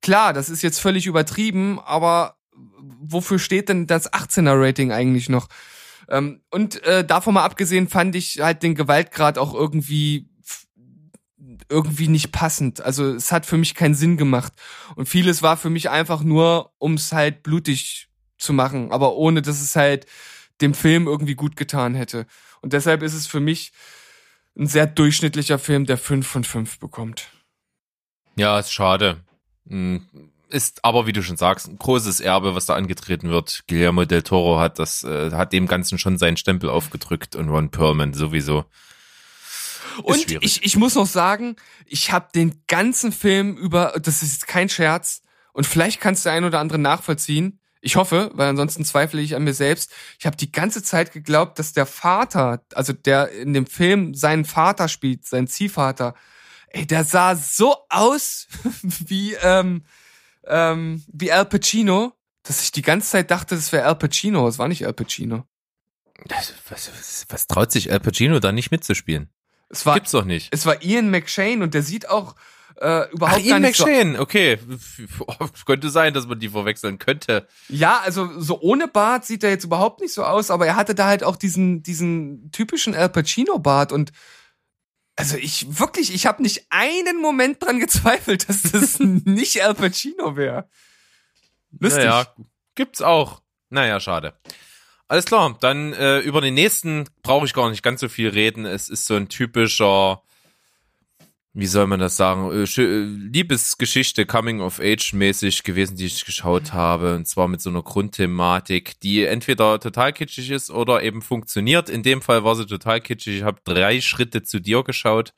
[SPEAKER 1] klar, das ist jetzt völlig übertrieben, aber wofür steht denn das 18er Rating eigentlich noch? Ähm, und äh, davon mal abgesehen fand ich halt den Gewaltgrad auch irgendwie irgendwie nicht passend. Also es hat für mich keinen Sinn gemacht. Und vieles war für mich einfach nur, um es halt blutig zu machen, aber ohne dass es halt dem Film irgendwie gut getan hätte. Und deshalb ist es für mich ein sehr durchschnittlicher Film, der fünf von fünf bekommt.
[SPEAKER 2] Ja, ist schade. Hm, Ist aber, wie du schon sagst, ein großes Erbe, was da angetreten wird. Guillermo del Toro hat das, äh, hat dem Ganzen schon seinen Stempel aufgedrückt und Ron Perlman sowieso.
[SPEAKER 1] Und
[SPEAKER 2] schwierig.
[SPEAKER 1] ich, ich muss noch sagen, ich habe den ganzen Film über, das ist kein Scherz, und vielleicht kannst du ein oder andere nachvollziehen. Ich hoffe, weil ansonsten zweifle ich an mir selbst. Ich habe die ganze Zeit geglaubt, dass der Vater, also der in dem Film seinen Vater spielt, sein Ziehvater, ey, der sah so aus wie ähm, ähm, wie Al Pacino, dass ich die ganze Zeit dachte, das wäre Al Pacino. Es war nicht Al Pacino.
[SPEAKER 2] Was, was, was traut sich Al Pacino da nicht mitzuspielen?
[SPEAKER 1] Es war
[SPEAKER 2] Gibt's doch nicht.
[SPEAKER 1] es war Ian McShane und der sieht auch äh, überhaupt
[SPEAKER 2] Ach,
[SPEAKER 1] gar nicht so
[SPEAKER 2] okay. Könnte sein, dass man die verwechseln könnte.
[SPEAKER 1] Ja, also so ohne Bart sieht er jetzt überhaupt nicht so aus, aber er hatte da halt auch diesen diesen typischen Al Pacino Bart und also ich wirklich, ich habe nicht einen Moment dran gezweifelt, dass das nicht Al Pacino wäre. Lustig.
[SPEAKER 2] Naja, gibt's auch. Naja, schade. Alles klar, dann äh, über den nächsten brauche ich gar nicht ganz so viel reden. Es ist so ein typischer, wie soll man das sagen, äh, äh, Liebesgeschichte, Coming-of-Age-mäßig gewesen, die ich geschaut habe. Und zwar mit so einer Grundthematik, die entweder total kitschig ist oder eben funktioniert. In dem Fall war sie total kitschig. Ich habe drei Schritte zu dir geschaut.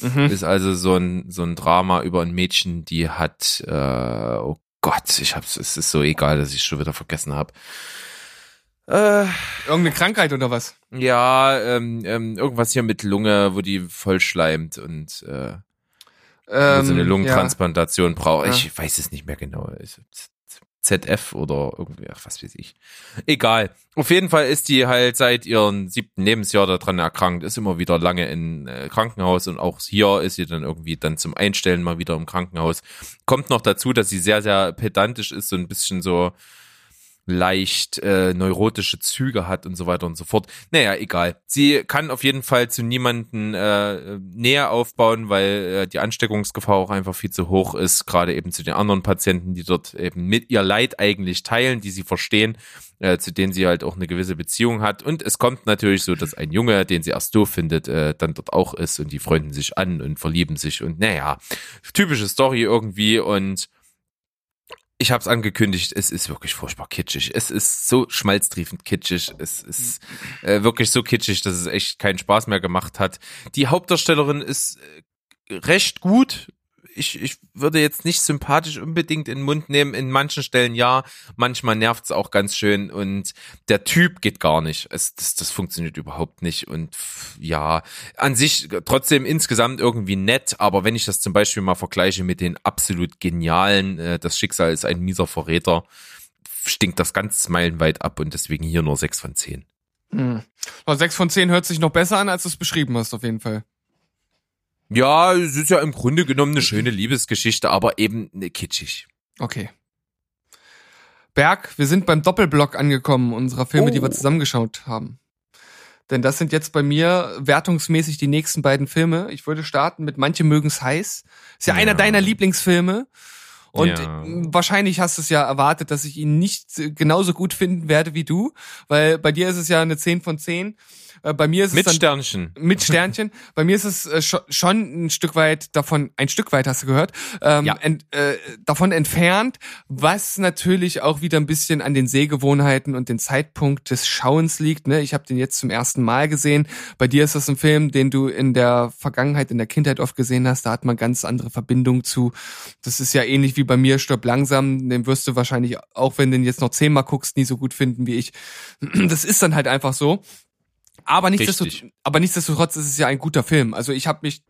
[SPEAKER 1] Mhm.
[SPEAKER 2] Ist also so ein, so ein Drama über ein Mädchen, die hat, äh, oh Gott, ich hab's, es ist so egal, dass ich schon wieder vergessen habe. Äh,
[SPEAKER 1] Irgendeine Krankheit oder was?
[SPEAKER 2] ja, ähm, ähm, irgendwas hier mit Lunge, wo die voll schleimt und äh,
[SPEAKER 1] Ähm,
[SPEAKER 2] so eine
[SPEAKER 1] ja.
[SPEAKER 2] Lungentransplantation braucht.
[SPEAKER 1] Ja.
[SPEAKER 2] Ich weiß es nicht mehr genau. ZF oder irgendwie, ach, was weiß ich. Egal. Auf jeden Fall ist die halt seit ihrem siebten Lebensjahr daran erkrankt, ist immer wieder lange in äh, Krankenhaus und auch hier ist sie dann irgendwie dann zum Einstellen mal wieder im Krankenhaus. Kommt noch dazu, dass sie sehr, sehr pedantisch ist, so ein bisschen so leicht äh, neurotische Züge hat und so weiter und so fort. Naja, egal. Sie kann auf jeden Fall zu niemanden äh, näher aufbauen, weil äh, die Ansteckungsgefahr auch einfach viel zu hoch ist, gerade eben zu den anderen Patienten, die dort eben mit ihr Leid eigentlich teilen, die sie verstehen, äh, zu denen sie halt auch eine gewisse Beziehung hat. Und es kommt natürlich so, dass ein Junge, den sie erst doof findet, äh, dann dort auch ist und die freunden sich an und verlieben sich und naja, typische Story irgendwie und ich habe es angekündigt, es ist wirklich furchtbar kitschig. Es ist so schmalztriefend kitschig. Es ist äh, wirklich so kitschig, dass es echt keinen Spaß mehr gemacht hat. Die Hauptdarstellerin ist äh, recht gut. Ich, ich würde jetzt nicht sympathisch unbedingt in den Mund nehmen. In manchen Stellen ja, manchmal nervt es auch ganz schön und der Typ geht gar nicht. Es, das, das funktioniert überhaupt nicht und ja, an sich trotzdem insgesamt irgendwie nett, aber wenn ich das zum Beispiel mal vergleiche mit den absolut genialen, äh, das Schicksal ist ein mieser Verräter, stinkt das ganz meilenweit ab und deswegen hier nur sechs von zehn.
[SPEAKER 1] Hm. Aber sechs von zehn hört sich noch besser an, als du es beschrieben hast, auf jeden Fall.
[SPEAKER 2] Ja, es ist ja im Grunde genommen eine schöne Liebesgeschichte, aber eben ne, kitschig.
[SPEAKER 1] Okay. Berg, wir sind beim Doppelblock angekommen, unserer Filme, die wir
[SPEAKER 2] Oh.
[SPEAKER 1] zusammengeschaut haben. Denn das sind jetzt bei mir wertungsmäßig die nächsten beiden Filme. Ich würde starten mit Manche mögen's heiß. Ist ja,
[SPEAKER 2] Ja.
[SPEAKER 1] einer deiner Lieblingsfilme. Und
[SPEAKER 2] Ja.
[SPEAKER 1] äh, wahrscheinlich hast du es ja erwartet, dass ich ihn nicht äh, genauso gut finden werde wie du, weil bei dir ist es ja eine 10 von 10. Äh, Bei mir ist
[SPEAKER 2] Mit
[SPEAKER 1] es dann
[SPEAKER 2] Sternchen.
[SPEAKER 1] mit Sternchen. Bei mir ist es äh, scho- schon ein Stück weit davon, ein Stück weit hast du gehört, ähm,
[SPEAKER 2] Ja.
[SPEAKER 1] ent, äh, davon entfernt, was natürlich auch wieder ein bisschen an den Sehgewohnheiten und den Zeitpunkt des Schauens liegt. Ne? Ich habe den jetzt zum ersten Mal gesehen. Bei dir ist das ein Film, den du in der Vergangenheit, in der Kindheit oft gesehen hast. Da hat man ganz andere Verbindung zu. Das ist ja ähnlich wie bei mir Stirb langsam. Den wirst du wahrscheinlich, auch wenn du den jetzt noch zehnmal guckst, nie so gut finden wie ich. Das ist dann halt einfach so. Aber nichtsdestotrotz, aber nichtsdestotrotz ist es ja ein guter Film. Also ich habe mich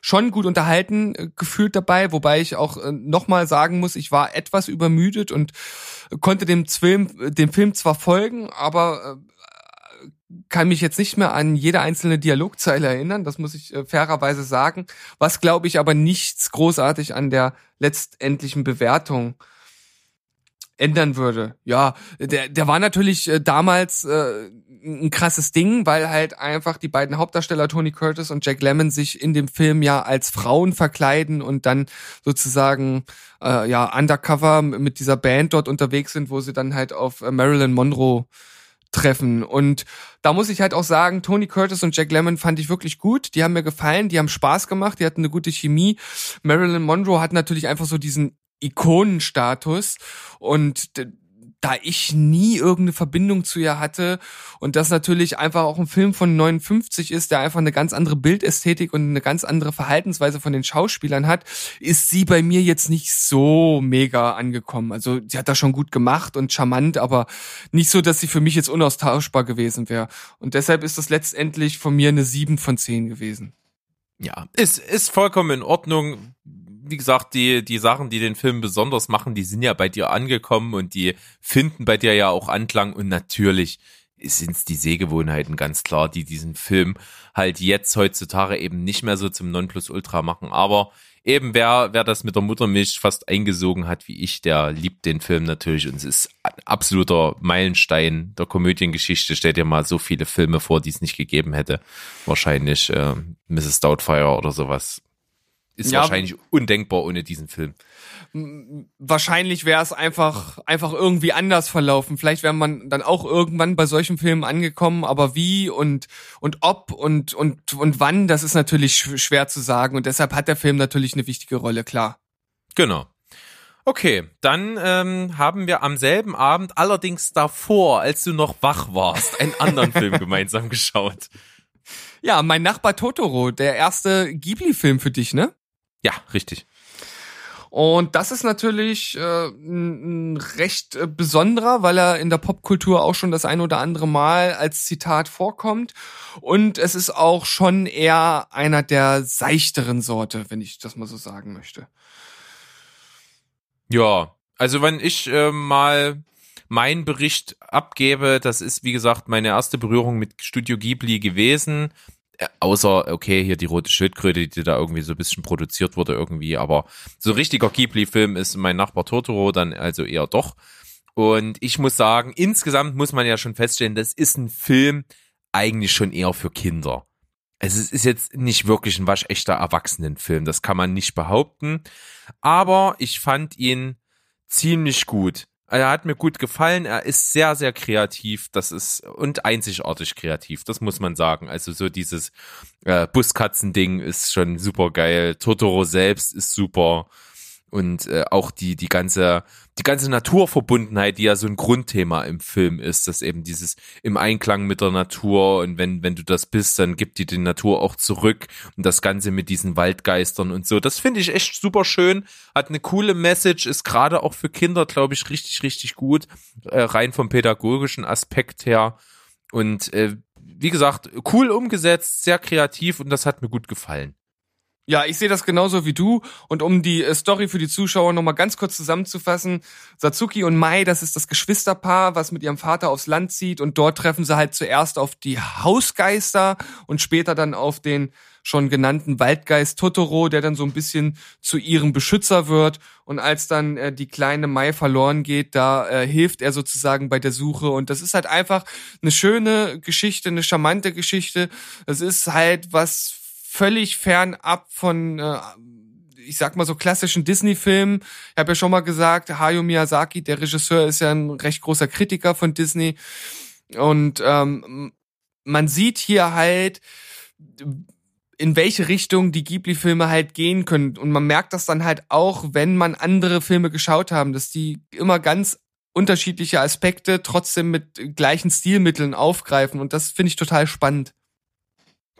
[SPEAKER 1] schon gut unterhalten äh, gefühlt dabei, wobei ich auch äh, nochmal sagen muss, ich war etwas übermüdet und konnte dem Film, dem Film zwar folgen, aber äh, kann mich jetzt nicht mehr an jede einzelne Dialogzeile erinnern, das muss ich äh, fairerweise sagen, was glaube ich aber nichts großartig an der letztendlichen Bewertung ändern würde. Ja, der, der war natürlich äh, damals äh, ein krasses Ding, weil halt einfach die beiden Hauptdarsteller Tony Curtis und Jack Lemmon sich in dem Film ja als Frauen verkleiden und dann sozusagen äh, ja undercover mit dieser Band dort unterwegs sind, wo sie dann halt auf äh, Marilyn Monroe treffen. Und da muss ich halt auch sagen, Tony Curtis und Jack Lemmon fand ich wirklich gut. Die haben mir gefallen, die haben Spaß gemacht, die hatten eine gute Chemie. Marilyn Monroe hat natürlich einfach so diesen Ikonenstatus und da ich nie irgendeine Verbindung zu ihr hatte und das natürlich einfach auch ein Film von 59 ist, der einfach eine ganz andere Bildästhetik und eine ganz andere Verhaltensweise von den Schauspielern hat, ist sie bei mir jetzt nicht so mega angekommen. Also sie hat das schon gut gemacht und charmant, aber nicht so, dass sie für mich jetzt unaustauschbar gewesen wäre. Und deshalb ist das letztendlich von mir eine 7 von 10 gewesen.
[SPEAKER 2] Ja, ist, ist vollkommen in Ordnung. Wie gesagt, die, die Sachen, die den Film besonders machen, die sind ja bei dir angekommen und die finden bei dir ja auch Anklang und natürlich sind es die Sehgewohnheiten ganz klar, die diesen Film halt jetzt heutzutage eben nicht mehr so zum Nonplusultra machen. Aber eben wer, wer das mit der Muttermilch fast eingesogen hat, wie ich, der liebt den Film natürlich und es ist ein absoluter Meilenstein der Komödiengeschichte. Stell dir mal so viele Filme vor, die es nicht gegeben hätte. Wahrscheinlich äh, Mrs. Doubtfire oder sowas. Ist
[SPEAKER 1] Ja,
[SPEAKER 2] wahrscheinlich undenkbar ohne diesen Film.
[SPEAKER 1] wahrscheinlich wäre es einfach einfach irgendwie anders verlaufen. Vielleicht wäre man dann auch irgendwann bei solchen Filmen angekommen, aber wie und und ob und und und wann, das ist natürlich sch- schwer zu sagen und deshalb hat der Film natürlich eine wichtige Rolle, klar.
[SPEAKER 2] Genau. Okay, dann ähm, haben wir am selben Abend, allerdings davor, als du noch wach warst, einen anderen Film gemeinsam geschaut.
[SPEAKER 1] Ja, mein Nachbar Totoro, der erste Ghibli-Film für dich, ne?
[SPEAKER 2] Ja, richtig.
[SPEAKER 1] Und das ist natürlich äh, ein, recht äh, besonderer, weil er in der Popkultur auch schon das ein oder andere Mal als Zitat vorkommt. Und es ist auch schon eher einer der seichteren Sorte, wenn ich das mal so sagen möchte.
[SPEAKER 2] Ja, also wenn ich äh, mal meinen Bericht abgebe, das ist wie gesagt meine erste Berührung mit Studio Ghibli gewesen. Äh, außer, okay, hier die rote Schildkröte, die da irgendwie so ein bisschen produziert wurde irgendwie, aber so richtiger Ghibli-Film ist mein Nachbar Totoro dann also eher doch. Und ich muss sagen, insgesamt muss man ja schon feststellen, das ist ein Film eigentlich schon eher für Kinder. Also es ist jetzt nicht wirklich ein waschechter Erwachsenenfilm, das kann man nicht behaupten. Aber ich fand ihn ziemlich gut. Er hat mir gut gefallen. Er ist sehr, sehr kreativ. Das ist und einzigartig kreativ. Das muss man sagen. Also so dieses äh, Buskatzen-Ding ist schon super geil. Totoro selbst ist super und äh, auch die die ganze die ganze Naturverbundenheit, die ja so ein Grundthema im Film ist, dass eben dieses im Einklang mit der Natur und wenn wenn du das bist, dann gibt die die Natur auch zurück und das Ganze mit diesen Waldgeistern und so. Das finde ich echt super schön, hat eine coole Message, ist gerade auch für Kinder, glaube ich, richtig richtig gut, äh, rein vom pädagogischen Aspekt her und äh, wie gesagt, cool umgesetzt, sehr kreativ und das hat mir gut gefallen.
[SPEAKER 1] Ja, ich sehe das genauso wie du. Und um die äh, Story für die Zuschauer nochmal ganz kurz zusammenzufassen, Satsuki und Mai, das ist das Geschwisterpaar, was mit ihrem Vater aufs Land zieht. Und dort treffen sie halt zuerst auf die Hausgeister und später dann auf den schon genannten Waldgeist Totoro, der dann so ein bisschen zu ihrem Beschützer wird. Und als dann äh, die kleine Mai verloren geht, da äh, hilft er sozusagen bei der Suche. Und das ist halt einfach eine schöne Geschichte, eine charmante Geschichte. Es ist halt was völlig fernab von, äh, ich sag mal so klassischen Disney-Filmen. Ich habe ja schon mal gesagt, Hayao Miyazaki, der Regisseur, ist ja ein recht großer Kritiker von Disney. Und ähm, man sieht hier halt, in welche Richtung die Ghibli-Filme halt gehen können. Und man merkt das dann halt auch, wenn man andere Filme geschaut haben, dass die immer ganz unterschiedliche Aspekte trotzdem mit gleichen Stilmitteln aufgreifen. Und das finde ich total spannend.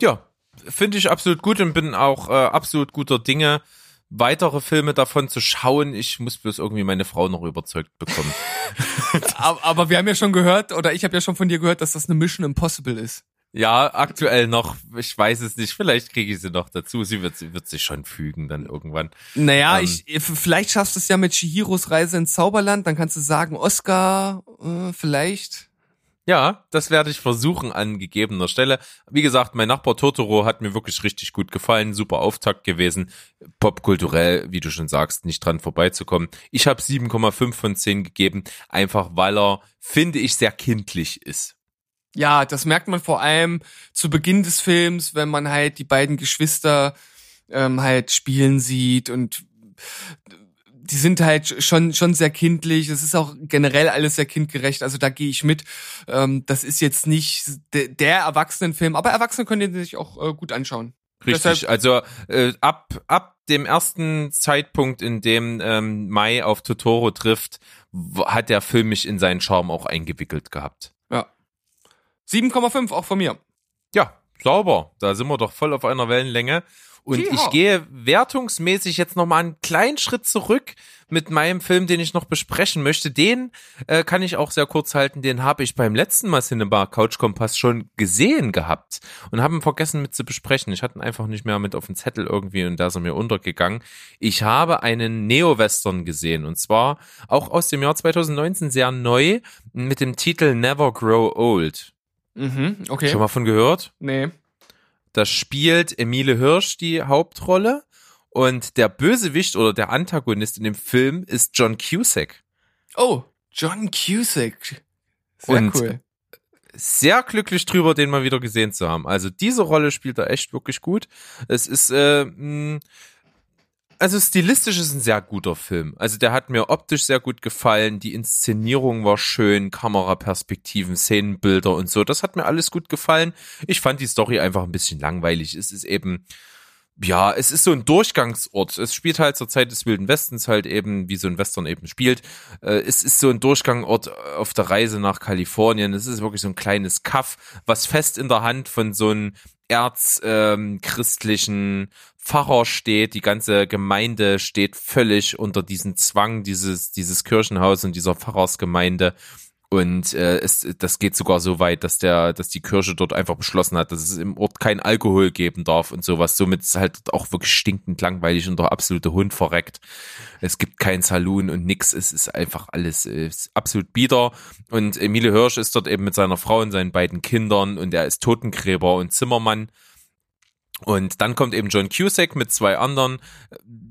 [SPEAKER 2] Ja, finde ich absolut gut und bin auch äh, absolut guter Dinge, weitere Filme davon zu schauen. Ich muss bloß irgendwie meine Frau noch überzeugt bekommen.
[SPEAKER 1] aber, wir haben ja schon gehört, oder ich habe ja schon von dir gehört, dass das eine Mission Impossible ist.
[SPEAKER 2] Ja, aktuell noch. Ich weiß es nicht. Vielleicht kriege ich sie noch dazu. Sie wird, sie wird sich schon fügen dann irgendwann.
[SPEAKER 1] Naja, ähm, ich, vielleicht schaffst du es ja mit Chihiros Reise ins Zauberland. Dann kannst du sagen, Oscar, äh, vielleicht.
[SPEAKER 2] Ja, das werde ich versuchen an gegebener Stelle. Wie gesagt, mein Nachbar Totoro hat mir wirklich richtig gut gefallen. Super Auftakt gewesen. Popkulturell, wie du schon sagst, nicht dran vorbeizukommen. Ich habe 7,5 von 10 gegeben, einfach weil er, finde ich, sehr kindlich ist.
[SPEAKER 1] Ja, das merkt man vor allem zu Beginn des Films, wenn man halt die beiden Geschwister ähm, halt spielen sieht und die sind halt schon schon sehr kindlich. Es ist auch generell alles sehr kindgerecht. Also da gehe ich mit. Ähm, das ist jetzt nicht de der Erwachsenenfilm, aber Erwachsene können den sich auch äh, gut anschauen.
[SPEAKER 2] Richtig. Deshalb also äh, ab ab dem ersten Zeitpunkt, in dem ähm, Mai auf Totoro trifft, hat der Film mich in seinen Charme auch eingewickelt gehabt.
[SPEAKER 1] Ja. 7,5 auch von mir.
[SPEAKER 2] Ja, sauber. Da sind wir doch voll auf einer Wellenlänge. Und ich gehe wertungsmäßig jetzt nochmal einen kleinen Schritt zurück mit meinem Film, den ich noch besprechen möchte. Den äh, kann ich auch sehr kurz halten. Den habe ich beim letzten Mal Cinema Couch Kompass schon gesehen gehabt und habe ihn vergessen mit zu besprechen. Ich hatte ihn einfach nicht mehr mit auf dem Zettel irgendwie und da ist er mir untergegangen. Ich habe einen Neo-Western gesehen und zwar auch aus dem Jahr 2019 sehr neu mit dem Titel Never Grow Old.
[SPEAKER 1] Mhm, okay.
[SPEAKER 2] Schon mal von gehört?
[SPEAKER 1] Nee.
[SPEAKER 2] Da spielt Emile Hirsch die Hauptrolle und der Bösewicht oder der Antagonist in dem Film ist John Cusack.
[SPEAKER 1] Oh, John Cusack. Sehr
[SPEAKER 2] und
[SPEAKER 1] cool.
[SPEAKER 2] Sehr glücklich drüber, den mal wieder gesehen zu haben. Also diese Rolle spielt er echt wirklich gut. Es ist äh, mh, also stilistisch ist ein sehr guter Film. Also der hat mir optisch sehr gut gefallen. Die Inszenierung war schön, Kameraperspektiven, Szenenbilder und so. Das hat mir alles gut gefallen. Ich fand die Story einfach ein bisschen langweilig. Es ist eben, ja, es ist so ein Durchgangsort. Es spielt halt zur Zeit des Wilden Westens halt eben, wie so ein Western eben spielt. Äh, es ist so ein Durchgangsort auf der Reise nach Kalifornien. Es ist wirklich so ein kleines Kaff, was fest in der Hand von so einem erzchristlichen ähm, Pfarrer steht, die ganze Gemeinde steht völlig unter diesen Zwang dieses, dieses Kirchenhaus und dieser Pfarrersgemeinde. Und äh, es, das geht sogar so weit, dass der, dass die Kirche dort einfach beschlossen hat, dass es im Ort kein Alkohol geben darf und sowas. Somit ist halt auch wirklich stinkend langweilig und der absolute Hund verreckt. Es gibt kein Saloon und nix. Es ist einfach alles ist absolut bieder. Und Emile Hirsch ist dort eben mit seiner Frau und seinen beiden Kindern und er ist Totengräber und Zimmermann. Und dann kommt eben John Cusack mit zwei anderen,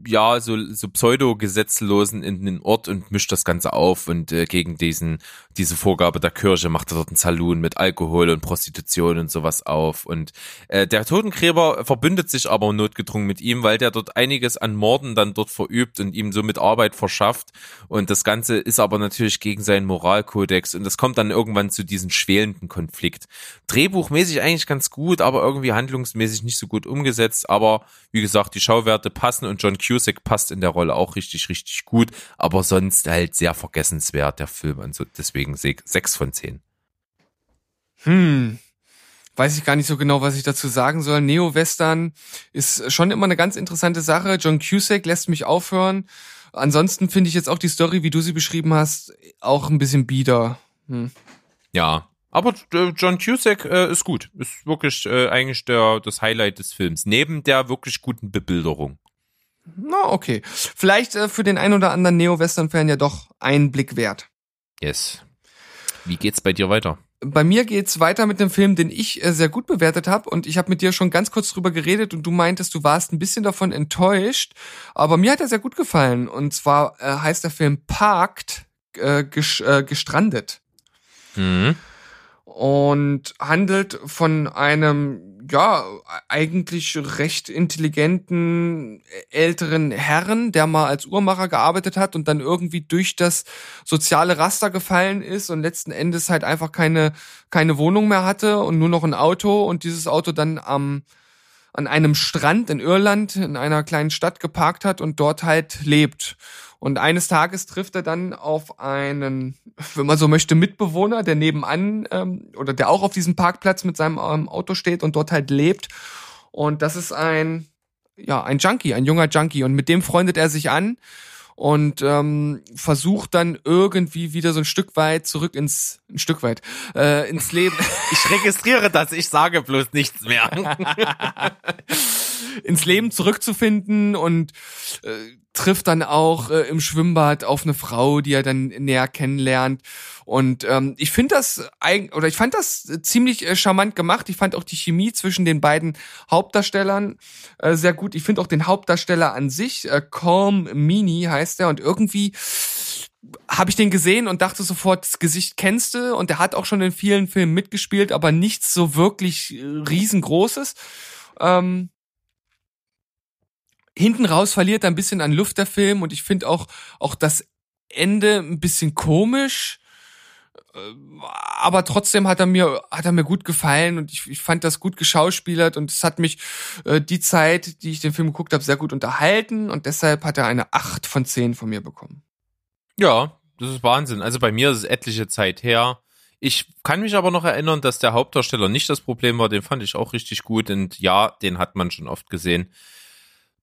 [SPEAKER 2] ja, so, so Pseudo-Gesetzlosen in den Ort und mischt das Ganze auf und äh, gegen diesen, diese Vorgabe der Kirche macht er dort einen Saloon mit Alkohol und Prostitution und sowas auf. Und äh, der Totengräber verbündet sich aber notgedrungen mit ihm, weil der dort einiges an Morden dann dort verübt und ihm somit Arbeit verschafft. Und das Ganze ist aber natürlich gegen seinen Moralkodex und das kommt dann irgendwann zu diesem schwelenden Konflikt. Drehbuchmäßig eigentlich ganz gut, aber irgendwie handlungsmäßig nicht so gut umgesetzt. Aber wie gesagt, die Schauwerte passen und John Cusack passt in der Rolle auch richtig, richtig gut, aber sonst halt sehr vergessenswert, der Film. Und so, deswegen sechs von zehn.
[SPEAKER 1] Hm. Weiß ich gar nicht so genau, was ich dazu sagen soll. Neo-Western ist schon immer eine ganz interessante Sache. John Cusack lässt mich aufhören. Ansonsten finde ich jetzt auch die Story, wie du sie beschrieben hast, auch ein bisschen bieder. Hm.
[SPEAKER 2] Ja, aber äh, John Cusack äh, ist gut. Ist wirklich äh, eigentlich der, das Highlight des Films. Neben der wirklich guten Bebilderung.
[SPEAKER 1] Na, okay. Vielleicht äh, für den ein oder anderen Neo-Western-Fan ja doch ein Blick wert.
[SPEAKER 2] Yes. Wie geht's bei dir weiter?
[SPEAKER 1] Bei mir geht's weiter mit einem Film, den ich äh, sehr gut bewertet habe und ich habe mit dir schon ganz kurz drüber geredet und du meintest, du warst ein bisschen davon enttäuscht, aber mir hat er sehr gut gefallen und zwar äh, heißt der Film Parked äh, äh, gestrandet.
[SPEAKER 2] Mhm
[SPEAKER 1] und handelt von einem ja eigentlich recht intelligenten älteren Herren, der mal als Uhrmacher gearbeitet hat und dann irgendwie durch das soziale Raster gefallen ist und letzten Endes halt einfach keine keine Wohnung mehr hatte und nur noch ein Auto und dieses Auto dann am an einem Strand in Irland in einer kleinen Stadt geparkt hat und dort halt lebt. Und eines Tages trifft er dann auf einen, wenn man so möchte, Mitbewohner, der nebenan ähm, oder der auch auf diesem Parkplatz mit seinem ähm, Auto steht und dort halt lebt. Und das ist ein, ja, ein Junkie, ein junger Junkie. Und mit dem freundet er sich an und ähm, versucht dann irgendwie wieder so ein Stück weit zurück ins ein Stück weit äh, ins Leben.
[SPEAKER 2] Ich registriere das, ich sage bloß nichts mehr.
[SPEAKER 1] ins Leben zurückzufinden und äh, trifft dann auch äh, im Schwimmbad auf eine Frau, die er dann näher kennenlernt. Und ähm, ich finde das eigentlich, oder ich fand das ziemlich äh, charmant gemacht. Ich fand auch die Chemie zwischen den beiden Hauptdarstellern äh, sehr gut. Ich finde auch den Hauptdarsteller an sich, äh, Calm Mini heißt er, und irgendwie habe ich den gesehen und dachte sofort, das Gesicht kennst du und der hat auch schon in vielen Filmen mitgespielt, aber nichts so wirklich äh, riesengroßes. Ähm, hinten raus verliert er ein bisschen an Luft der Film und ich finde auch, auch das Ende ein bisschen komisch. Äh, aber trotzdem hat er mir, hat er mir gut gefallen und ich, ich fand das gut geschauspielert und es hat mich äh, die Zeit, die ich den Film geguckt habe, sehr gut unterhalten und deshalb hat er eine 8 von 10 von mir bekommen.
[SPEAKER 2] Ja, das ist Wahnsinn. Also bei mir ist es etliche Zeit her. Ich kann mich aber noch erinnern, dass der Hauptdarsteller nicht das Problem war. Den fand ich auch richtig gut und ja, den hat man schon oft gesehen.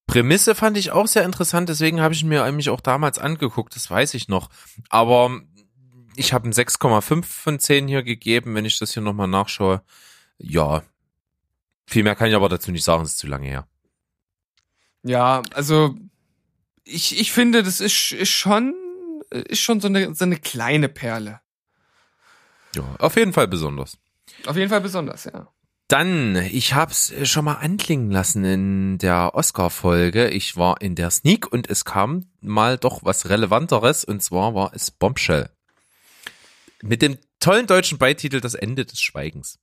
[SPEAKER 2] Prämisse fand ich auch sehr interessant, deswegen habe ich mir eigentlich auch damals angeguckt, das weiß ich noch. Aber ich habe ein 6,5 von 10 hier gegeben, wenn ich das hier nochmal nachschaue. Ja, viel mehr kann ich aber dazu nicht sagen, es ist zu lange her.
[SPEAKER 1] Ja, also ich, ich finde, das ist, ist schon, ist schon so eine, so eine kleine Perle.
[SPEAKER 2] Ja, auf jeden Fall besonders.
[SPEAKER 1] Auf jeden Fall besonders, ja.
[SPEAKER 2] Dann, ich hab's schon mal anklingen lassen in der Oscar-Folge. Ich war in der Sneak und es kam mal doch was Relevanteres und zwar war es Bombshell. Mit dem tollen deutschen Beititel Das Ende des Schweigens.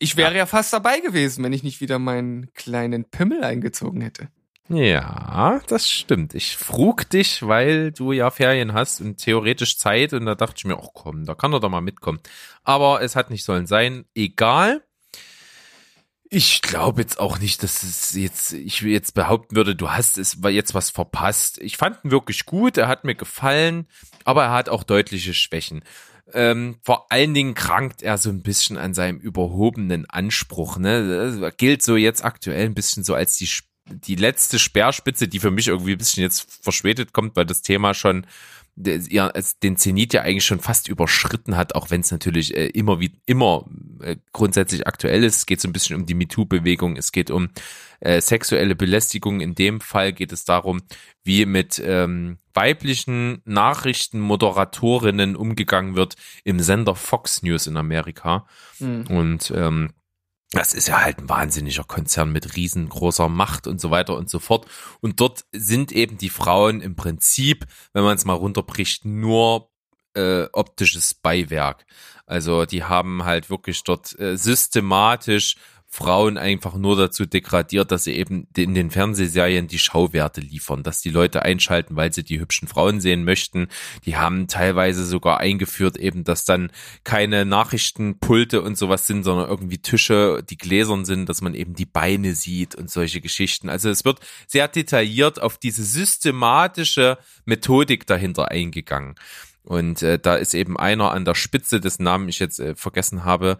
[SPEAKER 1] Ich wäre ja. ja fast dabei gewesen, wenn ich nicht wieder meinen kleinen Pimmel eingezogen hätte.
[SPEAKER 2] Ja, das stimmt. Ich frug dich, weil du ja Ferien hast und theoretisch Zeit und da dachte ich mir, ach komm, da kann er doch mal mitkommen. Aber es hat nicht sollen sein. Egal. Ich glaube jetzt auch nicht, dass es jetzt, ich jetzt behaupten würde, du hast es jetzt was verpasst. Ich fand ihn wirklich gut, er hat mir gefallen, aber er hat auch deutliche Schwächen. Ähm, vor allen Dingen krankt er so ein bisschen an seinem überhobenen Anspruch. Ne? Das gilt so jetzt aktuell ein bisschen so als die, die letzte Speerspitze, die für mich irgendwie ein bisschen jetzt verspätet kommt, weil das Thema schon ja, den Zenit ja eigentlich schon fast überschritten hat, auch wenn es natürlich äh, immer wie immer äh, grundsätzlich aktuell ist. Es geht so ein bisschen um die MeToo-Bewegung, es geht um äh, sexuelle Belästigung. In dem Fall geht es darum, wie mit ähm, weiblichen Nachrichtenmoderatorinnen umgegangen wird im Sender Fox News in Amerika. Mhm. Und ähm, das ist ja halt ein wahnsinniger Konzern mit riesengroßer Macht und so weiter und so fort. Und dort sind eben die Frauen im Prinzip, wenn man es mal runterbricht, nur äh, optisches Beiwerk. Also die haben halt wirklich dort äh, systematisch Frauen einfach nur dazu degradiert, dass sie eben in den Fernsehserien die Schauwerte liefern, dass die Leute einschalten, weil sie die hübschen Frauen sehen möchten. Die haben teilweise sogar eingeführt eben, dass dann keine Nachrichtenpulte und sowas sind, sondern irgendwie Tische, die gläsern sind, dass man eben die Beine sieht und solche Geschichten. Also es wird sehr detailliert auf diese systematische Methodik dahinter eingegangen. Und äh, da ist eben einer an der Spitze, dessen Namen ich jetzt äh, vergessen habe,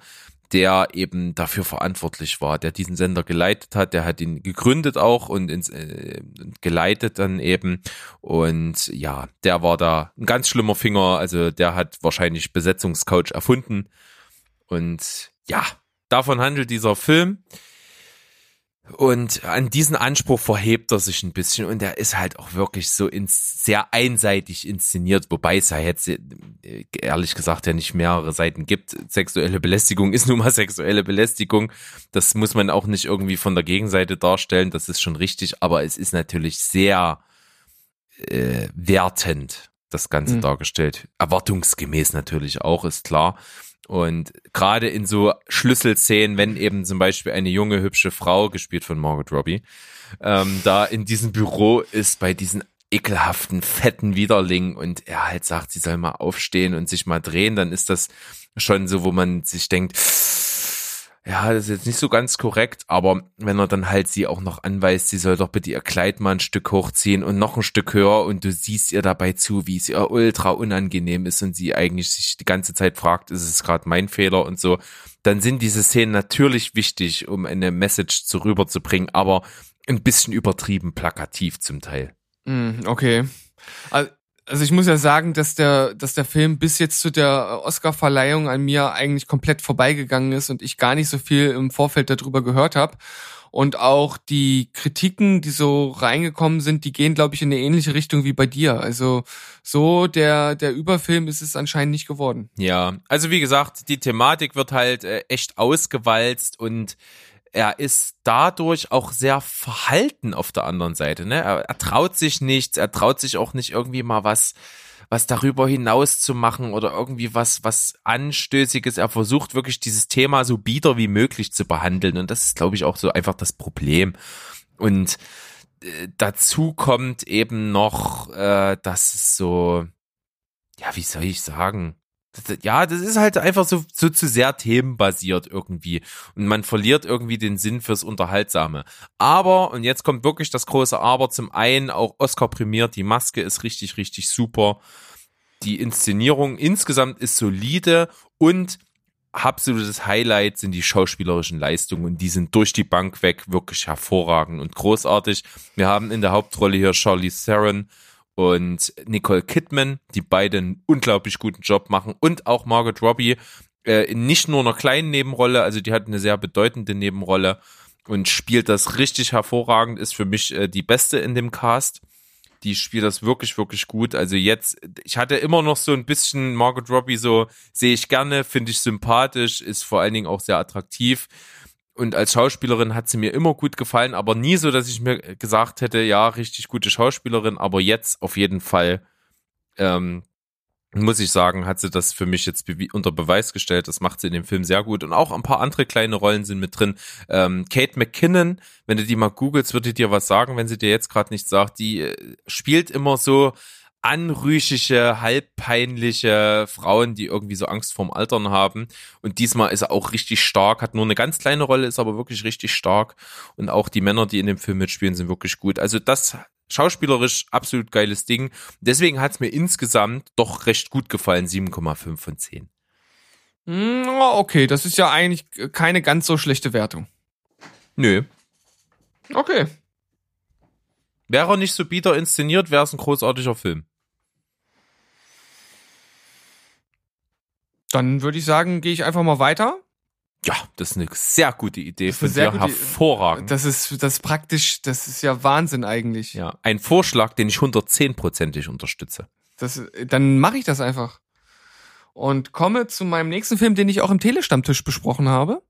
[SPEAKER 2] der eben dafür verantwortlich war, der diesen Sender geleitet hat, der hat ihn gegründet auch und ins, äh, geleitet dann eben. Und ja, der war da ein ganz schlimmer Finger, also der hat wahrscheinlich Besetzungscoach erfunden. Und ja, davon handelt dieser Film. Und an diesen Anspruch verhebt er sich ein bisschen und er ist halt auch wirklich so ins, sehr einseitig inszeniert, wobei es ja jetzt äh, ehrlich gesagt ja nicht mehrere Seiten gibt. Sexuelle Belästigung ist nun mal sexuelle Belästigung. Das muss man auch nicht irgendwie von der Gegenseite darstellen, das ist schon richtig, aber es ist natürlich sehr äh, wertend, das Ganze mhm. dargestellt. Erwartungsgemäß natürlich auch, ist klar. Und gerade in so Schlüsselszenen, wenn eben zum Beispiel eine junge, hübsche Frau, gespielt von Margaret Robbie, ähm, da in diesem Büro ist bei diesen ekelhaften, fetten Widerling und er halt sagt, sie soll mal aufstehen und sich mal drehen, dann ist das schon so, wo man sich denkt, ja, das ist jetzt nicht so ganz korrekt, aber wenn er dann halt sie auch noch anweist, sie soll doch bitte ihr Kleid mal ein Stück hochziehen und noch ein Stück höher und du siehst ihr dabei zu, wie es ihr ultra unangenehm ist und sie eigentlich sich die ganze Zeit fragt, ist es gerade mein Fehler und so, dann sind diese Szenen natürlich wichtig, um eine Message zu rüberzubringen, aber ein bisschen übertrieben plakativ zum Teil.
[SPEAKER 1] Mm, okay. Also also ich muss ja sagen, dass der, dass der Film bis jetzt zu der Oscar-Verleihung an mir eigentlich komplett vorbeigegangen ist und ich gar nicht so viel im Vorfeld darüber gehört habe. Und auch die Kritiken, die so reingekommen sind, die gehen, glaube ich, in eine ähnliche Richtung wie bei dir. Also so der, der Überfilm ist es anscheinend nicht geworden.
[SPEAKER 2] Ja, also wie gesagt, die Thematik wird halt äh, echt ausgewalzt und er ist dadurch auch sehr verhalten auf der anderen Seite. Ne? Er, er, traut sich nichts, er traut sich auch nicht irgendwie mal was, was darüber hinaus zu machen oder irgendwie was, was Anstößiges. Er versucht wirklich dieses Thema so bieder wie möglich zu behandeln. Und das ist, glaube ich, auch so einfach das Problem. Und äh, dazu kommt eben noch, äh, dass es so, ja, wie soll ich sagen, ja, das ist halt einfach so, so zu sehr themenbasiert irgendwie. Und man verliert irgendwie den Sinn fürs Unterhaltsame. Aber, und jetzt kommt wirklich das große Aber, zum einen auch Oscar prämiert, die Maske ist richtig, richtig super. Die Inszenierung insgesamt ist solide und absolutes Highlight sind die schauspielerischen Leistungen und die sind durch die Bank weg wirklich hervorragend und großartig. Wir haben in der Hauptrolle hier Charlie Theron, und Nicole Kidman, die beide einen unglaublich guten Job machen und auch Margaret Robbie äh, in nicht nur einer kleinen Nebenrolle, also die hat eine sehr bedeutende Nebenrolle und spielt das richtig hervorragend, ist für mich äh, die beste in dem Cast. Die spielt das wirklich, wirklich gut. Also jetzt, ich hatte immer noch so ein bisschen Margaret Robbie so, sehe ich gerne, finde ich sympathisch, ist vor allen Dingen auch sehr attraktiv und als Schauspielerin hat sie mir immer gut gefallen, aber nie so, dass ich mir gesagt hätte, ja, richtig gute Schauspielerin, aber jetzt auf jeden Fall, ähm, muss ich sagen, hat sie das für mich jetzt be unter Beweis gestellt. Das macht sie in dem Film sehr gut. Und auch ein paar andere kleine Rollen sind mit drin. Ähm, Kate McKinnon, wenn du die mal googelst, wird die dir was sagen, wenn sie dir jetzt gerade nichts sagt. Die äh, spielt immer so anrüchige, halbpeinliche Frauen, die irgendwie so Angst vorm Altern haben. Und diesmal ist er auch richtig stark, hat nur eine ganz kleine Rolle, ist aber wirklich richtig stark. Und auch die Männer, die in dem Film mitspielen, sind wirklich gut. Also das schauspielerisch absolut geiles Ding. Deswegen hat es mir insgesamt doch recht gut gefallen, 7,5 von 10.
[SPEAKER 1] Hm, Okay, das ist ja eigentlich keine ganz so schlechte Wertung.
[SPEAKER 2] Nö.
[SPEAKER 1] Okay.
[SPEAKER 2] Wäre er nicht so bieder inszeniert, wäre es ein großartiger Film.
[SPEAKER 1] Dann würde ich sagen, gehe ich einfach mal weiter.
[SPEAKER 2] Ja, das ist eine sehr gute Idee von dir.
[SPEAKER 1] gute-
[SPEAKER 2] Hervorragend.
[SPEAKER 1] Das ist, das ist praktisch, das ist ja Wahnsinn eigentlich.
[SPEAKER 2] ja, ein Vorschlag, den ich 110%ig unterstütze.
[SPEAKER 1] Das, dann mache ich das einfach. Und komme zu meinem nächsten Film, den ich auch im Telestammtisch besprochen habe.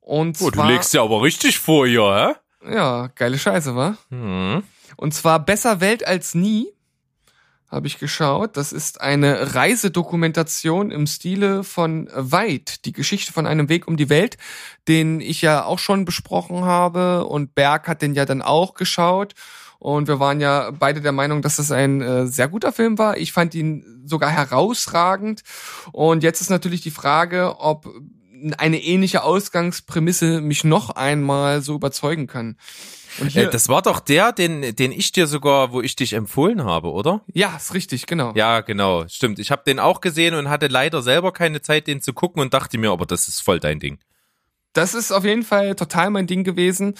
[SPEAKER 1] Und
[SPEAKER 2] Oh,
[SPEAKER 1] zwar,
[SPEAKER 2] ja aber richtig vor hier,
[SPEAKER 1] ja, geile Scheiße, wa?
[SPEAKER 2] hä? Hm.
[SPEAKER 1] Und zwar Besser Welt als nie, habe ich geschaut. Das ist eine Reisedokumentation im Stile von Weit, die Geschichte von einem Weg um die Welt, den ich ja auch schon besprochen habe und Berg hat den ja dann auch geschaut. Und wir waren ja beide der Meinung, dass das ein äh, sehr guter Film war. Ich fand ihn sogar herausragend. Und jetzt ist natürlich die Frage, ob eine ähnliche Ausgangsprämisse mich noch einmal so überzeugen kann. Und hier,
[SPEAKER 2] Äh, das war doch der, den, den ich dir sogar, wo ich dich empfohlen habe, oder?
[SPEAKER 1] ja, ist richtig, genau.
[SPEAKER 2] Ja, genau, stimmt. Ich habe den auch gesehen und hatte leider selber keine Zeit, den zu gucken und dachte mir, aber das ist voll dein Ding.
[SPEAKER 1] Das ist auf jeden Fall total mein Ding gewesen.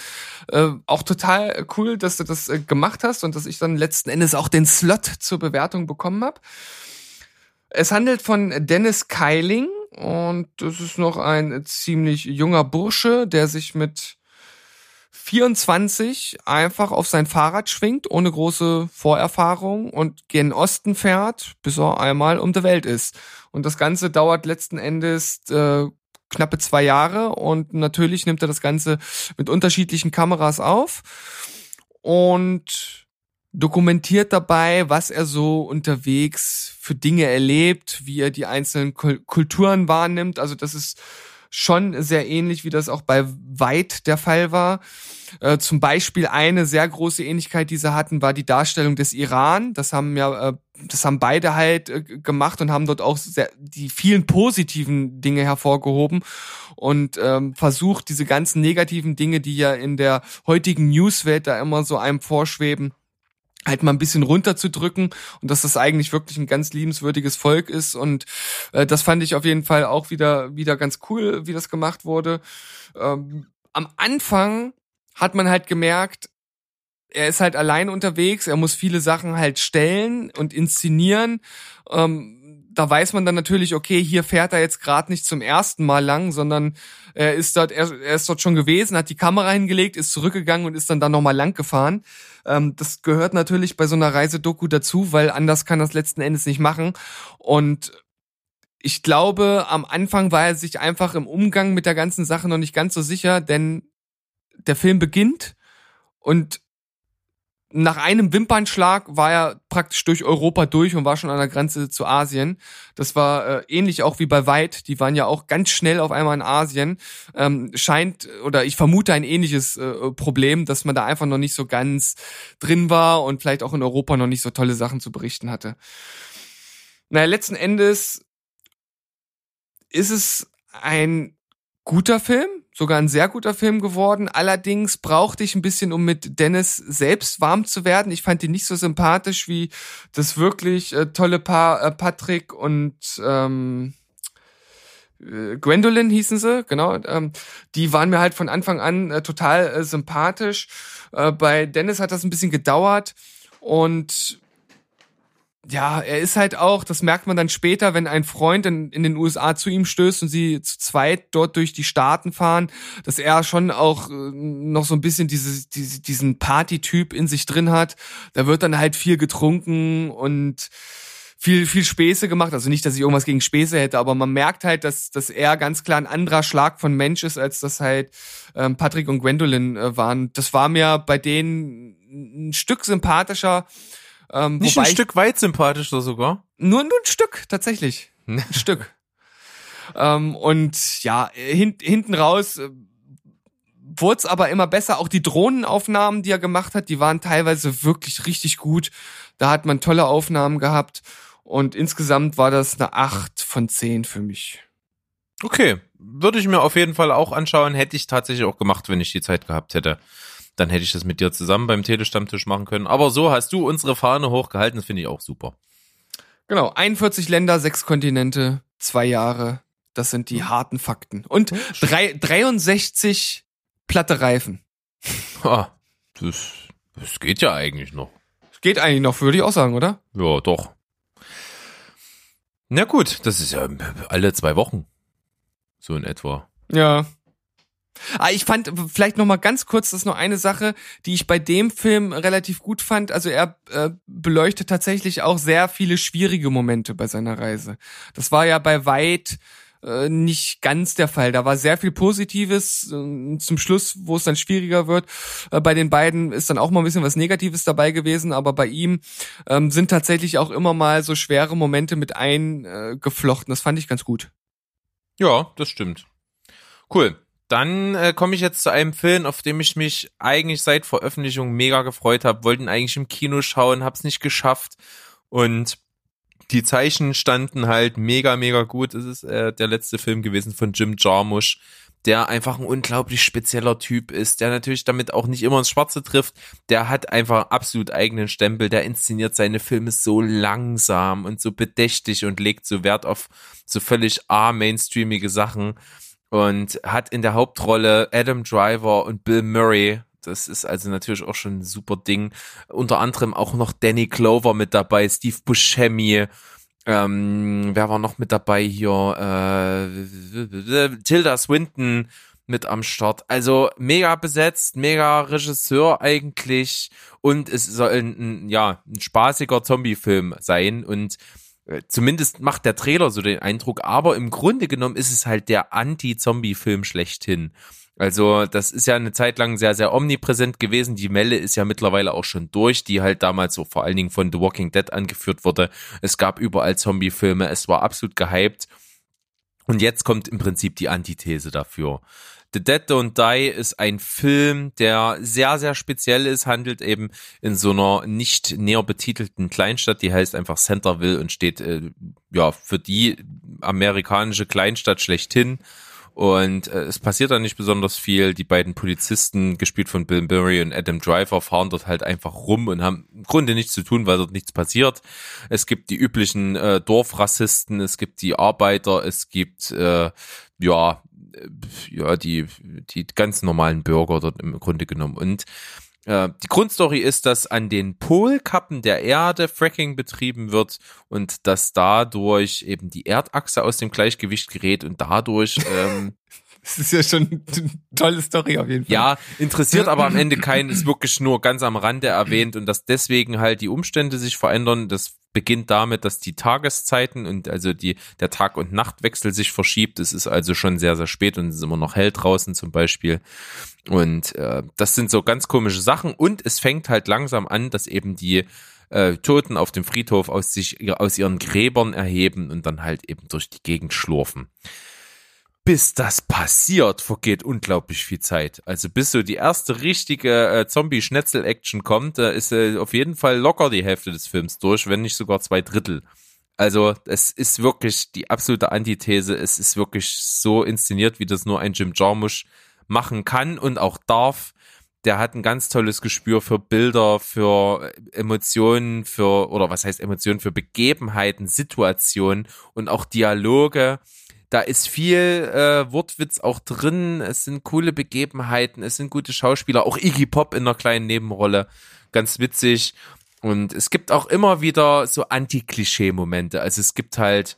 [SPEAKER 1] Äh, auch total cool, dass du das äh, gemacht hast und dass ich dann letzten Endes auch den Slot zur Bewertung bekommen habe. Es handelt von Dennis Keiling und das ist noch ein ziemlich junger Bursche, der sich mit 24 einfach auf sein Fahrrad schwingt, ohne große Vorerfahrung und gen Osten fährt, bis er einmal um die Welt ist. Und das Ganze dauert letzten Endes äh, knappe zwei Jahre und natürlich nimmt er das Ganze mit unterschiedlichen Kameras auf und dokumentiert dabei, was er so unterwegs für Dinge erlebt, wie er die einzelnen Kul Kulturen wahrnimmt. Also das ist schon sehr ähnlich, wie das auch bei Weit der Fall war. Äh, zum Beispiel eine sehr große Ähnlichkeit, die sie hatten, war die Darstellung des Iran. Das haben ja, äh, das haben beide halt äh, gemacht und haben dort auch sehr, die vielen positiven Dinge hervorgehoben und ähm, versucht, diese ganzen negativen Dinge, die ja in der heutigen Newswelt da immer so einem vorschweben, halt mal ein bisschen runterzudrücken und dass das eigentlich wirklich ein ganz liebenswürdiges Volk ist und äh, das fand ich auf jeden Fall auch wieder wieder ganz cool, wie das gemacht wurde. Ähm, am Anfang hat man halt gemerkt, er ist halt allein unterwegs, er muss viele Sachen halt stellen und inszenieren. Ähm, da weiß man dann natürlich, okay, hier fährt er jetzt gerade nicht zum ersten Mal lang, sondern er ist dort, er, er ist dort schon gewesen, hat die Kamera hingelegt, ist zurückgegangen und ist dann da nochmal lang gefahren. Ähm, das gehört natürlich bei so einer Reisedoku dazu, weil anders kann das letzten Endes nicht machen. Und ich glaube, am Anfang war er sich einfach im Umgang mit der ganzen Sache noch nicht ganz so sicher, denn der Film beginnt und nach einem Wimpernschlag war er praktisch durch Europa durch und war schon an der Grenze zu Asien. Das war äh, ähnlich auch wie bei Weit. Die waren ja auch ganz schnell auf einmal in Asien. Ähm, scheint oder ich vermute ein ähnliches äh, Problem, dass man da einfach noch nicht so ganz drin war und vielleicht auch in Europa noch nicht so tolle Sachen zu berichten hatte. Naja, letzten Endes ist es ein guter Film, sogar ein sehr guter Film geworden. Allerdings brauchte ich ein bisschen, um mit Dennis selbst warm zu werden. Ich fand ihn nicht so sympathisch wie das wirklich äh, tolle Paar äh, Patrick und ähm, äh, Gwendolyn hießen sie, genau. Ähm, die waren mir halt von Anfang an äh, total äh, sympathisch. Äh, bei Dennis hat das ein bisschen gedauert und ja, er ist halt auch, das merkt man dann später, wenn ein Freund in, in den USA zu ihm stößt und sie zu zweit dort durch die Staaten fahren, dass er schon auch äh, noch so ein bisschen diese, diese, diesen Party-Typ in sich drin hat. Da wird dann halt viel getrunken und viel, viel Späße gemacht. Also nicht, dass ich irgendwas gegen Späße hätte, aber man merkt halt, dass, dass er ganz klar ein anderer Schlag von Mensch ist, als das halt ähm, Patrick und Gwendolyn äh, waren. Das war mir bei denen ein Stück sympathischer. Ähm,
[SPEAKER 2] Nicht ein Stück weit sympathischer sogar.
[SPEAKER 1] nur, nur ein Stück, tatsächlich. Ein Stück. Ähm, und ja, hint, hinten raus äh, wurde es aber immer besser. Auch die Drohnenaufnahmen, die er gemacht hat, die waren teilweise wirklich richtig gut. Da hat man tolle Aufnahmen gehabt. Und insgesamt war das eine 8 von 10 für mich.
[SPEAKER 2] Okay, würde ich mir auf jeden Fall auch anschauen. Hätte ich tatsächlich auch gemacht, wenn ich die Zeit gehabt hätte. Dann hätte ich das mit dir zusammen beim Telestammtisch machen können. Aber so hast du unsere Fahne hochgehalten. Das finde ich auch super.
[SPEAKER 1] Genau, 41 Länder, sechs Kontinente, zwei Jahre. Das sind die harten Fakten. Und drei, 63 platte Reifen.
[SPEAKER 2] Ha, das, das geht ja eigentlich noch.
[SPEAKER 1] Geht eigentlich noch, würde ich auch sagen, oder?
[SPEAKER 2] Ja, doch. Na gut, das ist ja alle zwei Wochen. So in etwa.
[SPEAKER 1] Ja. Ah, ich fand vielleicht noch mal ganz kurz, das ist noch eine Sache, die ich bei dem Film relativ gut fand. Also er äh, beleuchtet tatsächlich auch sehr viele schwierige Momente bei seiner Reise. Das war ja bei weit äh, nicht ganz der Fall. Da war sehr viel Positives. Äh, zum Schluss, wo es dann schwieriger wird, äh, bei den beiden ist dann auch mal ein bisschen was Negatives dabei gewesen. Aber bei ihm ähm, sind tatsächlich auch immer mal so schwere Momente mit eingeflochten. Das fand ich ganz gut.
[SPEAKER 2] Ja, das stimmt. Cool. Dann äh, komme ich jetzt zu einem Film, auf dem ich mich eigentlich seit Veröffentlichung mega gefreut habe. Wollten eigentlich im Kino schauen, hab's nicht geschafft. Und die Zeichen standen halt mega, mega gut. Es ist äh, der letzte Film gewesen von Jim Jarmusch, der einfach ein unglaublich spezieller Typ ist, der natürlich damit auch nicht immer ins Schwarze trifft. Der hat einfach absolut eigenen Stempel. Der inszeniert seine Filme so langsam und so bedächtig und legt so Wert auf so völlig a-mainstreamige Sachen und hat in der Hauptrolle Adam Driver und Bill Murray. Das ist also natürlich auch schon ein super Ding. Unter anderem auch noch Danny Clover mit dabei, Steve Buscemi. Ähm, wer war noch mit dabei hier? Äh, Tilda Swinton mit am Start. Also mega besetzt, mega Regisseur eigentlich und es soll ein, ein ja ein spaßiger Zombie-Film sein und zumindest macht der Trailer so den Eindruck, aber im Grunde genommen ist es halt der Anti-Zombie-Film schlechthin. Also das ist ja eine Zeit lang sehr, sehr omnipräsent gewesen. Die Melle ist ja mittlerweile auch schon durch, die halt damals so vor allen Dingen von The Walking Dead angeführt wurde. Es gab überall Zombie-Filme, es war absolut gehypt. Und jetzt kommt im Prinzip die Antithese dafür. The Dead Don't Die ist ein Film, der sehr, sehr speziell ist, handelt eben in so einer nicht näher betitelten Kleinstadt, die heißt einfach Centerville und steht äh, ja für die amerikanische Kleinstadt schlechthin. Und äh, es passiert da nicht besonders viel. Die beiden Polizisten, gespielt von Bill Murray und Adam Driver, fahren dort halt einfach rum und haben im Grunde nichts zu tun, weil dort nichts passiert. Es gibt die üblichen äh, Dorfrassisten, es gibt die Arbeiter, es gibt äh, ja ja, die, die ganz normalen Bürger dort im Grunde genommen. Und äh, die Grundstory ist, dass an den Polkappen der Erde Fracking betrieben wird und dass dadurch eben die Erdachse aus dem Gleichgewicht gerät und dadurch ähm,
[SPEAKER 1] Das ist ja schon eine tolle Story auf jeden Fall.
[SPEAKER 2] ja, interessiert aber am Ende keinen, ist wirklich nur ganz am Rande erwähnt und dass deswegen halt die Umstände sich verändern. Das beginnt damit, dass die Tageszeiten und also die, der Tag- und Nachtwechsel sich verschiebt. Es ist also schon sehr, sehr spät und es ist immer noch hell draußen zum Beispiel. Und äh, das sind so ganz komische Sachen und es fängt halt langsam an, dass eben die äh, Toten auf dem Friedhof aus sich aus ihren Gräbern erheben und dann halt eben durch die Gegend schlurfen bis das passiert, vergeht unglaublich viel Zeit. Also bis so die erste richtige äh, Zombie-Schnetzel-Action kommt, äh, ist äh, auf jeden Fall locker die Hälfte des Films durch, wenn nicht sogar zwei Drittel. Also es ist wirklich die absolute Antithese. Es ist wirklich so inszeniert, wie das nur ein Jim Jarmusch machen kann und auch darf. Der hat ein ganz tolles Gespür für Bilder, für Emotionen, für, oder was heißt Emotionen, für Begebenheiten, Situationen und auch Dialoge da ist viel äh, Wortwitz auch drin. Es sind coole Begebenheiten, es sind gute Schauspieler, auch Iggy Pop in einer kleinen Nebenrolle, ganz witzig. Und es gibt auch immer wieder so Anti-Klischee-Momente. Also es gibt halt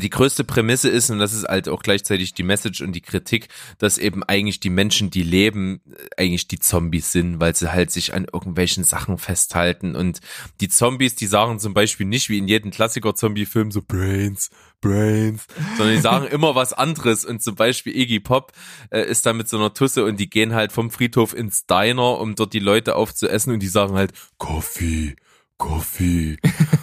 [SPEAKER 2] die größte Prämisse ist, und das ist halt auch gleichzeitig die Message und die Kritik, dass eben eigentlich die Menschen, die leben, eigentlich die Zombies sind, weil sie halt sich an irgendwelchen Sachen festhalten. Und die Zombies, die sagen zum Beispiel nicht wie in jedem Klassiker-Zombie-Film so Brains, Brains, sondern die sagen immer was anderes. Und zum Beispiel Iggy Pop äh, ist da mit so einer Tusse und die gehen halt vom Friedhof ins Diner, um dort die Leute aufzuessen und die sagen halt Coffee, Coffee.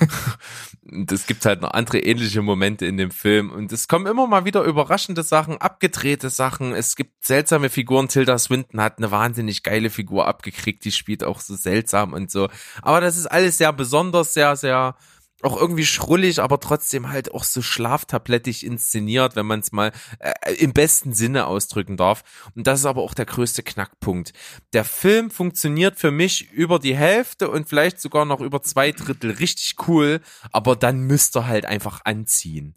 [SPEAKER 2] Und es gibt halt noch andere ähnliche Momente in dem Film. Und es kommen immer mal wieder überraschende Sachen, abgedrehte Sachen. Es gibt seltsame Figuren. Tilda Swinton hat eine wahnsinnig geile Figur abgekriegt. Die spielt auch so seltsam und so. Aber das ist alles sehr besonders, sehr, sehr auch irgendwie schrullig, aber trotzdem halt auch so schlaftablettig inszeniert, wenn man es mal äh, im besten Sinne ausdrücken darf. Und das ist aber auch der größte Knackpunkt. Der Film funktioniert für mich über die Hälfte und vielleicht sogar noch über zwei Drittel richtig cool, aber dann müsste er halt einfach anziehen.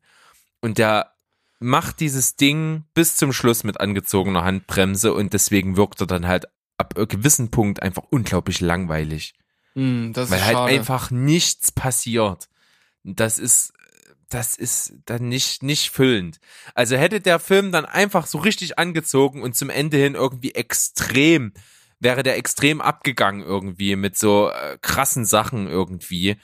[SPEAKER 2] Und der macht dieses Ding bis zum Schluss mit angezogener Handbremse und deswegen wirkt er dann halt ab einem gewissen Punkt einfach unglaublich langweilig.
[SPEAKER 1] Das
[SPEAKER 2] Weil halt
[SPEAKER 1] schade.
[SPEAKER 2] einfach nichts passiert. Das ist, das ist dann nicht, nicht füllend. Also hätte der Film dann einfach so richtig angezogen und zum Ende hin irgendwie extrem, wäre der extrem abgegangen irgendwie mit so äh, krassen Sachen irgendwie,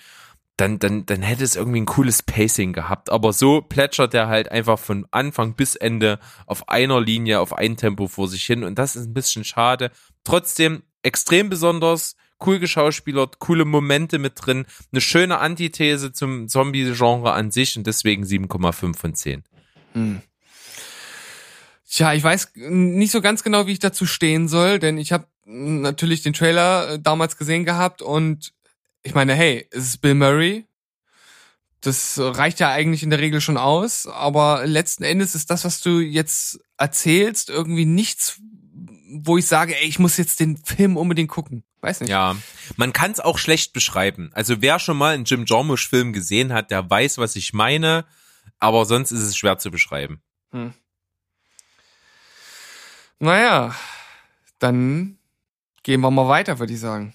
[SPEAKER 2] dann, dann, dann hätte es irgendwie ein cooles Pacing gehabt. Aber so plätschert er halt einfach von Anfang bis Ende auf einer Linie, auf ein Tempo vor sich hin und das ist ein bisschen schade. Trotzdem extrem besonders, cool geschauspielert, coole Momente mit drin, eine schöne Antithese zum Zombie-Genre an sich und deswegen 7,5 von 10.
[SPEAKER 1] Hm. Tja, ich weiß nicht so ganz genau, wie ich dazu stehen soll, denn ich habe natürlich den Trailer äh, damals gesehen gehabt und ich meine, hey, es ist Bill Murray. Das reicht ja eigentlich in der Regel schon aus, aber letzten Endes ist das, was du jetzt erzählst, irgendwie nichts, wo ich sage, ey, ich muss jetzt den Film unbedingt gucken. Weiß nicht.
[SPEAKER 2] Ja, man kann es auch schlecht beschreiben. Also wer schon mal einen Jim Jarmusch-Film gesehen hat, der weiß, was ich meine, aber sonst ist es schwer zu beschreiben.
[SPEAKER 1] Hm. Naja, dann gehen wir mal weiter, würde ich sagen.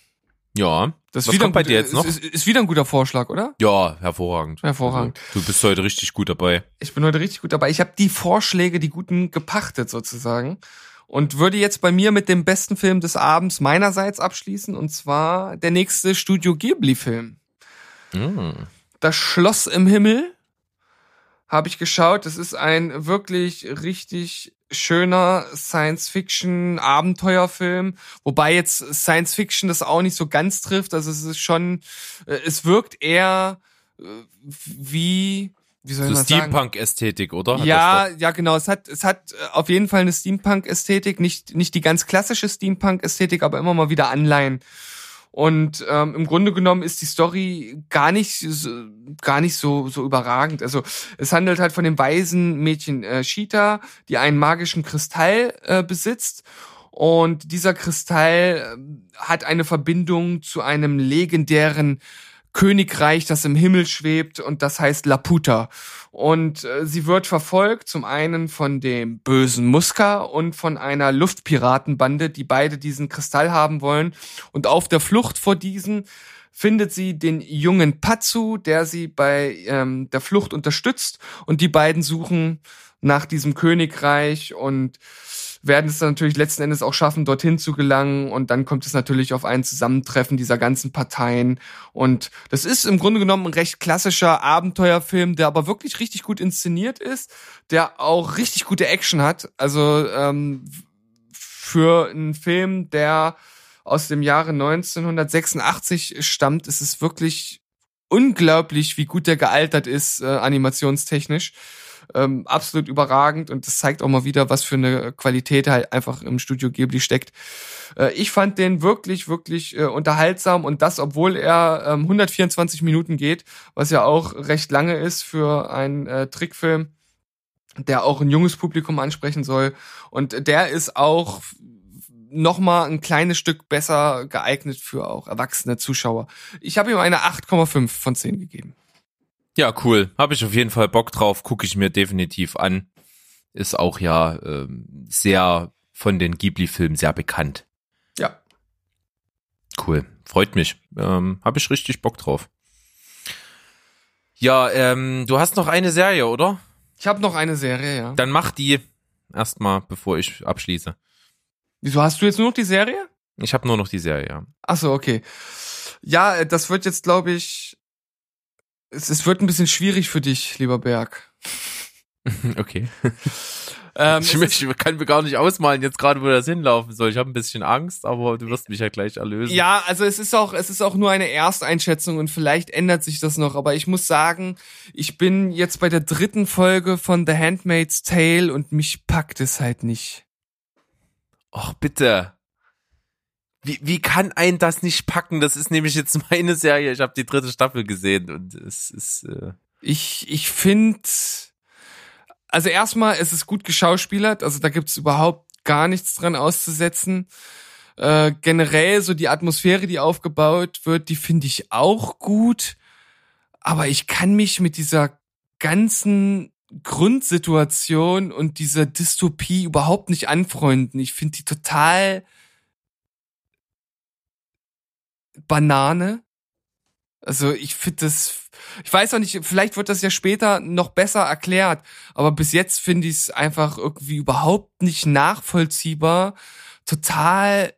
[SPEAKER 2] Ja,
[SPEAKER 1] Das ist
[SPEAKER 2] was
[SPEAKER 1] wieder
[SPEAKER 2] kommt bei
[SPEAKER 1] ein
[SPEAKER 2] dir
[SPEAKER 1] gut-
[SPEAKER 2] jetzt noch?
[SPEAKER 1] Ist, ist, ist wieder ein guter Vorschlag, oder?
[SPEAKER 2] Ja, hervorragend.
[SPEAKER 1] Hervorragend.
[SPEAKER 2] Also, du bist heute richtig gut dabei.
[SPEAKER 1] Ich bin heute richtig gut dabei. Ich habe die Vorschläge, die guten, gepachtet sozusagen. Und würde jetzt bei mir mit dem besten Film des Abends meinerseits abschließen. Und zwar der nächste Studio Ghibli-Film.
[SPEAKER 2] Mm.
[SPEAKER 1] Das Schloss im Himmel habe ich geschaut. Das ist ein wirklich richtig schöner Science-Fiction-Abenteuerfilm, wobei jetzt Science-Fiction das auch nicht so ganz trifft. Also es ist schon, äh, es wirkt eher äh, wie, wie soll
[SPEAKER 2] So? Steampunk-Ästhetik, oder? Hat
[SPEAKER 1] Ja, ja, genau. Es hat, es hat äh, auf jeden Fall eine Steampunk-Ästhetik, nicht, nicht die ganz klassische Steampunk-Ästhetik, aber immer mal wieder Anleihen. Und ähm, im Grunde genommen ist die Story gar nicht, so, gar nicht so, so überragend. Also es handelt halt von dem weisen Mädchen äh, Shita, die einen magischen Kristall äh, besitzt. Und dieser Kristall äh, hat eine Verbindung zu einem legendären Königreich, das im Himmel schwebt und das heißt Laputa. Und äh, sie wird verfolgt zum einen von dem bösen Muska und von einer Luftpiratenbande, die beide diesen Kristall haben wollen. Und auf der Flucht vor diesen findet sie den jungen Patsu, der sie bei ähm, der Flucht unterstützt. Und die beiden suchen nach diesem Königreich und werden es natürlich letzten Endes auch schaffen, dorthin zu gelangen. Und dann kommt es natürlich auf ein Zusammentreffen dieser ganzen Parteien. Und das ist im Grunde genommen ein recht klassischer Abenteuerfilm, der aber wirklich richtig gut inszeniert ist, der auch richtig gute Action hat. Also ähm, für einen Film, der aus dem Jahre 1986 stammt, ist es wirklich unglaublich, wie gut der gealtert ist, äh, animationstechnisch ähm, absolut überragend und das zeigt auch mal wieder, was für eine Qualität halt einfach im Studio Ghibli steckt. Äh, ich fand den wirklich, wirklich äh, unterhaltsam und das, obwohl er ähm, 124 Minuten geht, was ja auch recht lange ist für einen äh, Trickfilm, der auch ein junges Publikum ansprechen soll. Und der ist auch noch mal ein kleines Stück besser geeignet für auch erwachsene Zuschauer. Ich habe ihm eine 8,5 von 10 gegeben.
[SPEAKER 2] Ja, cool. Habe ich auf jeden Fall Bock drauf. Gucke ich mir definitiv an. Ist auch ja ähm, sehr von den Ghibli-Filmen sehr bekannt.
[SPEAKER 1] Ja.
[SPEAKER 2] Cool. Freut mich. Ähm, Habe ich richtig Bock drauf. Ja, ähm, du hast noch eine Serie, oder?
[SPEAKER 1] Ich habe noch eine Serie, ja.
[SPEAKER 2] Dann mach die erstmal, bevor ich abschließe.
[SPEAKER 1] Wieso hast du jetzt nur noch die Serie?
[SPEAKER 2] Ich habe nur noch die Serie, ja.
[SPEAKER 1] Ach so, okay. Ja, äh, das wird jetzt, glaube ich, es, es wird ein bisschen schwierig für dich, lieber Berg.
[SPEAKER 2] okay.
[SPEAKER 1] Ähm,
[SPEAKER 2] Ich, möchte, ich kann mir gar nicht ausmalen, jetzt gerade, wo das hinlaufen soll. Ich habe ein bisschen Angst, aber du wirst mich ja gleich erlösen.
[SPEAKER 1] Ja, also es ist auch, es ist auch nur eine Ersteinschätzung und vielleicht ändert sich das noch. Aber ich muss sagen, ich bin jetzt bei der dritten Folge von The Handmaid's Tale und mich packt es halt nicht.
[SPEAKER 2] Och, bitte. Wie, wie kann ein das nicht packen? Das ist nämlich jetzt meine Serie. Ich habe die dritte Staffel gesehen und es ist. Äh,
[SPEAKER 1] Ich, ich finde, also erstmal, es ist gut geschauspielert, also da gibt's überhaupt gar nichts dran auszusetzen. Äh, generell so die Atmosphäre, die aufgebaut wird, die finde ich auch gut. Aber ich kann mich mit dieser ganzen Grundsituation und dieser Dystopie überhaupt nicht anfreunden. Ich finde die total Banane. Also ich finde das, ich weiß auch nicht, vielleicht wird das ja später noch besser erklärt, aber bis jetzt finde ich es einfach irgendwie überhaupt nicht nachvollziehbar, total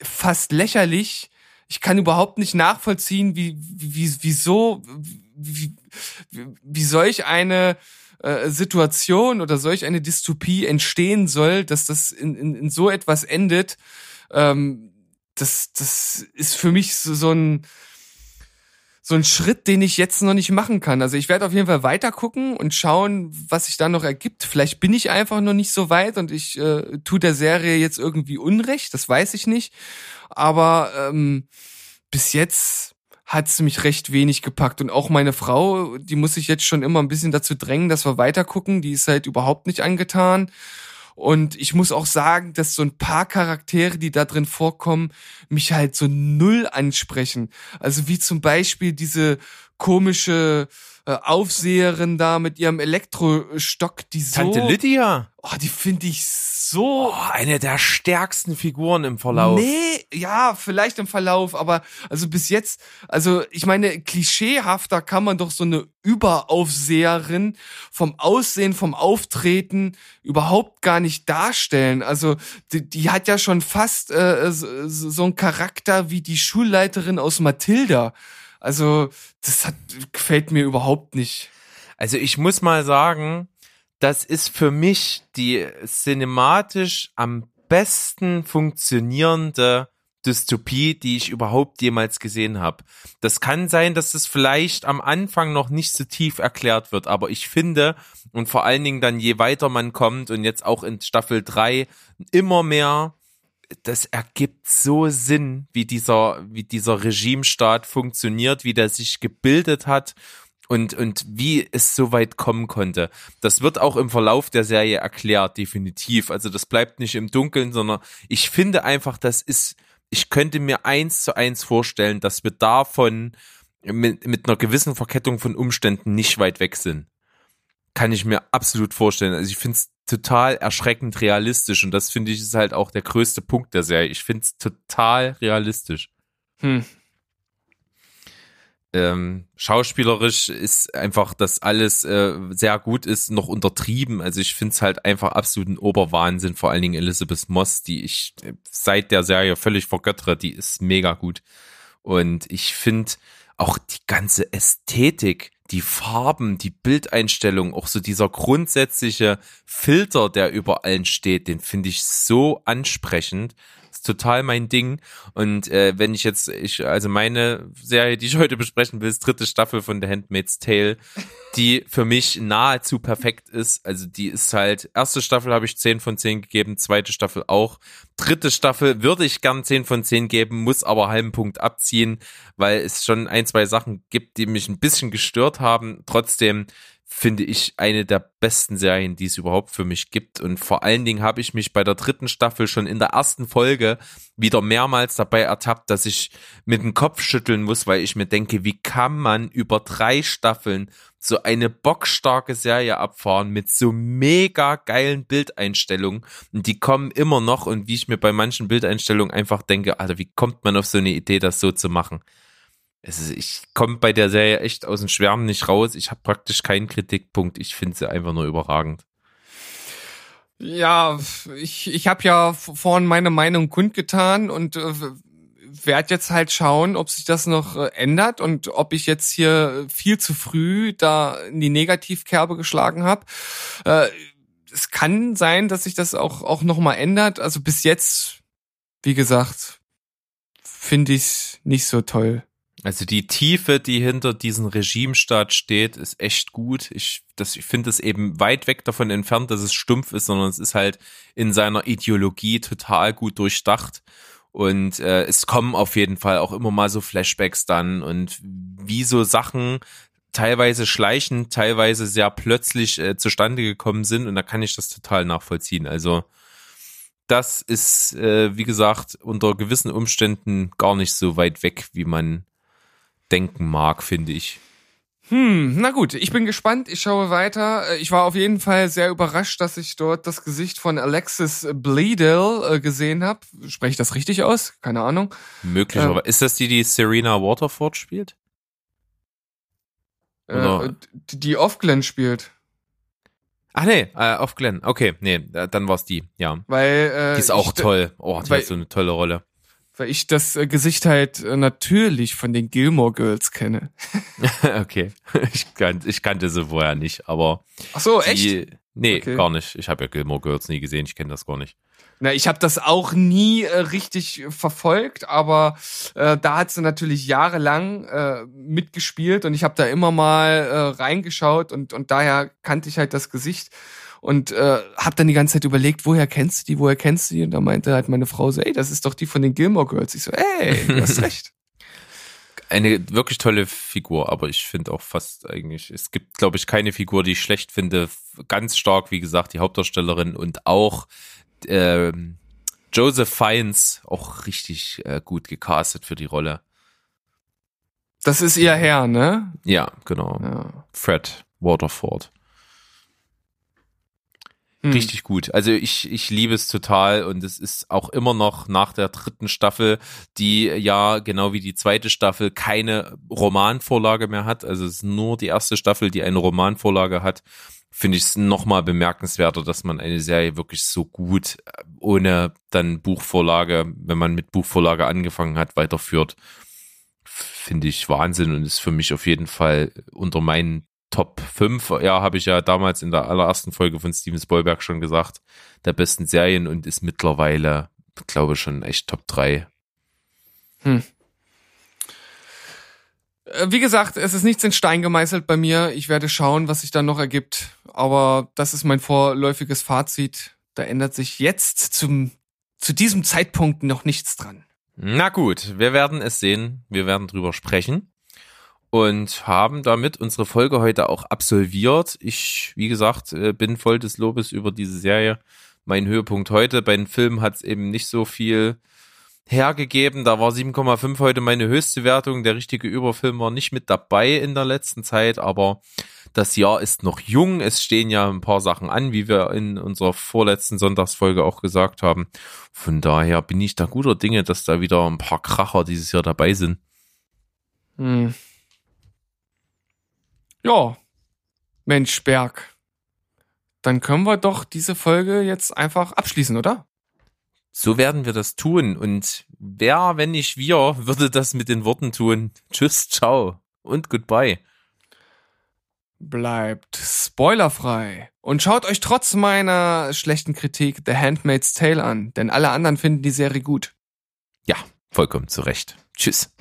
[SPEAKER 1] fast lächerlich. Ich kann überhaupt nicht nachvollziehen, wie, wie, wieso, wie, wie, solch eine äh, Situation oder solch eine Dystopie entstehen soll, dass das in, in, in so etwas endet. Ähm, das, das ist für mich so, so ein so ein Schritt, den ich jetzt noch nicht machen kann. Also ich werde auf jeden Fall weiter gucken und schauen, was sich da noch ergibt. Vielleicht bin ich einfach noch nicht so weit und ich äh, tue der Serie jetzt irgendwie Unrecht, das weiß ich nicht. Aber ähm, bis jetzt hat sie mich recht wenig gepackt. Und auch meine Frau, die muss sich jetzt schon immer ein bisschen dazu drängen, dass wir weiter gucken. Die ist halt überhaupt nicht angetan. Und ich muss auch sagen, dass so ein paar Charaktere, die da drin vorkommen, mich halt so null ansprechen. Also wie zum Beispiel diese komische äh, Aufseherin da mit ihrem Elektrostock, die so...
[SPEAKER 2] Tante Lydia.
[SPEAKER 1] Oh, die finde ich so...
[SPEAKER 2] Oh, eine der stärksten Figuren im Verlauf.
[SPEAKER 1] Nee, ja, vielleicht im Verlauf, aber also bis jetzt, also ich meine, klischeehafter kann man doch so eine Überaufseherin vom Aussehen, vom Auftreten überhaupt gar nicht darstellen. Also die, die hat ja schon fast äh, so, so einen Charakter wie die Schulleiterin aus Mathilda. Also das hat, gefällt mir überhaupt nicht.
[SPEAKER 2] Also ich muss mal sagen, das ist für mich die cinematisch am besten funktionierende Dystopie, die ich überhaupt jemals gesehen habe. Das kann sein, dass es vielleicht am Anfang noch nicht so tief erklärt wird, aber ich finde, und vor allen Dingen dann je weiter man kommt und jetzt auch in Staffel 3 immer mehr, das ergibt so Sinn, wie dieser, wie dieser Regimestaat funktioniert, wie der sich gebildet hat und, und wie es so weit kommen konnte. Das wird auch im Verlauf der Serie erklärt, definitiv. Also das bleibt nicht im Dunkeln, sondern ich finde einfach, das ist, ich könnte mir eins zu eins vorstellen, dass wir davon mit, mit einer gewissen Verkettung von Umständen nicht weit weg sind. Kann ich mir absolut vorstellen. Also ich finde es total erschreckend realistisch und das finde ich ist halt auch der größte Punkt der Serie. Ich finde es total realistisch.
[SPEAKER 1] Hm.
[SPEAKER 2] Ähm, schauspielerisch ist einfach, dass alles äh, sehr gut ist, noch untertrieben. Also ich finde es halt einfach absoluten Oberwahnsinn, vor allen Dingen Elizabeth Moss, die ich äh, seit der Serie völlig vergöttere, die ist mega gut. Und ich finde auch die ganze Ästhetik, die Farben, die Bildeinstellung, auch so dieser grundsätzliche Filter, der über allen steht, den finde ich so ansprechend. Ist total mein Ding. Und äh, wenn ich jetzt, ich, also meine Serie, die ich heute besprechen will, ist dritte Staffel von The Handmaid's Tale, die für mich nahezu perfekt ist. Also die ist halt, erste Staffel habe ich 10 von 10 gegeben, zweite Staffel auch. Dritte Staffel würde ich gern 10 von 10 geben, muss aber halben Punkt abziehen, weil es schon ein, zwei Sachen gibt, die mich ein bisschen gestört haben. Trotzdem finde ich eine der besten Serien, die es überhaupt für mich gibt. Und vor allen Dingen habe ich mich bei der dritten Staffel schon in der ersten Folge wieder mehrmals dabei ertappt, dass ich mit dem Kopf schütteln muss, weil ich mir denke, wie kann man über drei Staffeln so eine bockstarke Serie abfahren mit so mega geilen Bildeinstellungen und die kommen immer noch und wie ich mir bei manchen Bildeinstellungen einfach denke, Alter, wie kommt man auf so eine Idee, das so zu machen? Es ist, ich komme bei der Serie echt aus dem Schwärmen nicht raus. Ich habe praktisch keinen Kritikpunkt. Ich finde sie einfach nur überragend.
[SPEAKER 1] Ja, ich, ich habe ja vorhin meine Meinung kundgetan und äh, werde jetzt halt schauen, ob sich das noch äh, ändert und ob ich jetzt hier viel zu früh da in die Negativkerbe geschlagen habe. Äh, es kann sein, dass sich das auch auch noch mal ändert. Also bis jetzt, wie gesagt, finde ich nicht so toll.
[SPEAKER 2] Also die Tiefe, die hinter diesem Regimestaat steht, ist echt gut. Ich, das, ich finde es eben weit weg davon entfernt, dass es stumpf ist, sondern es ist halt in seiner Ideologie total gut durchdacht. Und äh, es kommen auf jeden Fall auch immer mal so Flashbacks dann und wie so Sachen teilweise schleichend, teilweise sehr plötzlich äh, zustande gekommen sind. Und da kann ich das total nachvollziehen. Also das ist, äh, wie gesagt, unter gewissen Umständen gar nicht so weit weg, wie man denken mag, finde ich.
[SPEAKER 1] Hm, na gut, ich bin gespannt, ich schaue weiter. Äh, Ich war auf jeden Fall sehr überrascht, dass ich dort das Gesicht von Alexis Bledel äh, gesehen habe. Spreche ich das richtig aus? Keine Ahnung.
[SPEAKER 2] Möglicherweise. ist das die, die Serena Waterford spielt?
[SPEAKER 1] Äh, die die Off-Glenn spielt.
[SPEAKER 2] Ach nee, äh, auf Glenn. Okay, nee, dann war's die, ja.
[SPEAKER 1] Weil, äh,
[SPEAKER 2] Die ist auch
[SPEAKER 1] ich,
[SPEAKER 2] toll. Oh, die
[SPEAKER 1] weil-
[SPEAKER 2] hat so eine tolle Rolle.
[SPEAKER 1] Weil ich das äh, Gesicht halt äh, natürlich von den Gilmore Girls kenne.
[SPEAKER 2] okay. Ich, kan ich kannte sie vorher nicht, aber
[SPEAKER 1] Ach so, echt?
[SPEAKER 2] die, nee,
[SPEAKER 1] Okay.
[SPEAKER 2] gar nicht. Ich habe ja Gilmore Girls nie gesehen, ich kenne das gar nicht.
[SPEAKER 1] Na, ich habe das auch nie äh, richtig verfolgt, aber äh, da hat sie natürlich jahrelang äh, mitgespielt und ich habe da immer mal äh, reingeschaut und und daher kannte ich halt das Gesicht und äh, habe dann die ganze Zeit überlegt, woher kennst du die, woher kennst du die? Und da meinte halt meine Frau so, ey, das ist doch die von den Gilmore Girls. Ich so, ey, du hast recht.
[SPEAKER 2] Eine wirklich tolle Figur, aber ich finde auch fast eigentlich, es gibt, glaube ich, keine Figur, die ich schlecht finde. Ganz stark, wie gesagt, die Hauptdarstellerin und auch ähm, Joseph Fiennes auch richtig äh, gut gecastet für die Rolle.
[SPEAKER 1] Das ist ihr Herr, ne?
[SPEAKER 2] Ja, genau.
[SPEAKER 1] Ja.
[SPEAKER 2] Fred Waterford.
[SPEAKER 1] Hm.
[SPEAKER 2] Richtig gut. Also ich, ich liebe es total und es ist auch immer noch nach der dritten Staffel, die ja genau wie die zweite Staffel keine Romanvorlage mehr hat. Also es ist nur die erste Staffel, die eine Romanvorlage hat. Finde ich es nochmal bemerkenswerter, dass man eine Serie wirklich so gut äh, ohne dann Buchvorlage, wenn man mit Buchvorlage angefangen hat, weiterführt. Finde ich Wahnsinn und ist für mich auf jeden Fall unter meinen Top 5, ja, habe ich ja damals in der allerersten Folge von Steven Spielberg schon gesagt, der besten Serien und ist mittlerweile, glaube ich, schon echt Top 3.
[SPEAKER 1] Äh, Wie gesagt, es ist nichts in Stein gemeißelt bei mir. Ich werde schauen, was sich dann noch ergibt. Aber das ist mein vorläufiges Fazit. Da ändert sich jetzt zum, zu diesem Zeitpunkt noch nichts dran.
[SPEAKER 2] Na gut, wir werden es sehen, wir werden drüber sprechen und haben damit unsere Folge heute auch absolviert. Ich, wie gesagt, äh, bin voll des Lobes über diese Serie. Mein Höhepunkt heute. Bei den Filmen hat es eben nicht so viel hergegeben. Da war 7,5 heute meine höchste Wertung. Der richtige Überfilm war nicht mit dabei in der letzten Zeit, aber das Jahr ist noch jung. Es stehen ja ein paar Sachen an, wie wir in unserer vorletzten Sonntagsfolge auch gesagt haben. Von daher bin ich da guter Dinge, dass da wieder ein paar Kracher dieses Jahr dabei sind.
[SPEAKER 1] Hm. Ja, Mensch, Berg. Dann können wir doch diese Folge jetzt einfach abschließen, oder?
[SPEAKER 2] So werden wir das tun. Und wer, wenn nicht wir, würde das mit den Worten tun? Tschüss, ciao und goodbye.
[SPEAKER 1] Bleibt spoilerfrei. Und schaut euch trotz meiner schlechten Kritik The Handmaid's Tale an, denn alle anderen finden die Serie gut.
[SPEAKER 2] Ja, vollkommen zu Recht. Tschüss.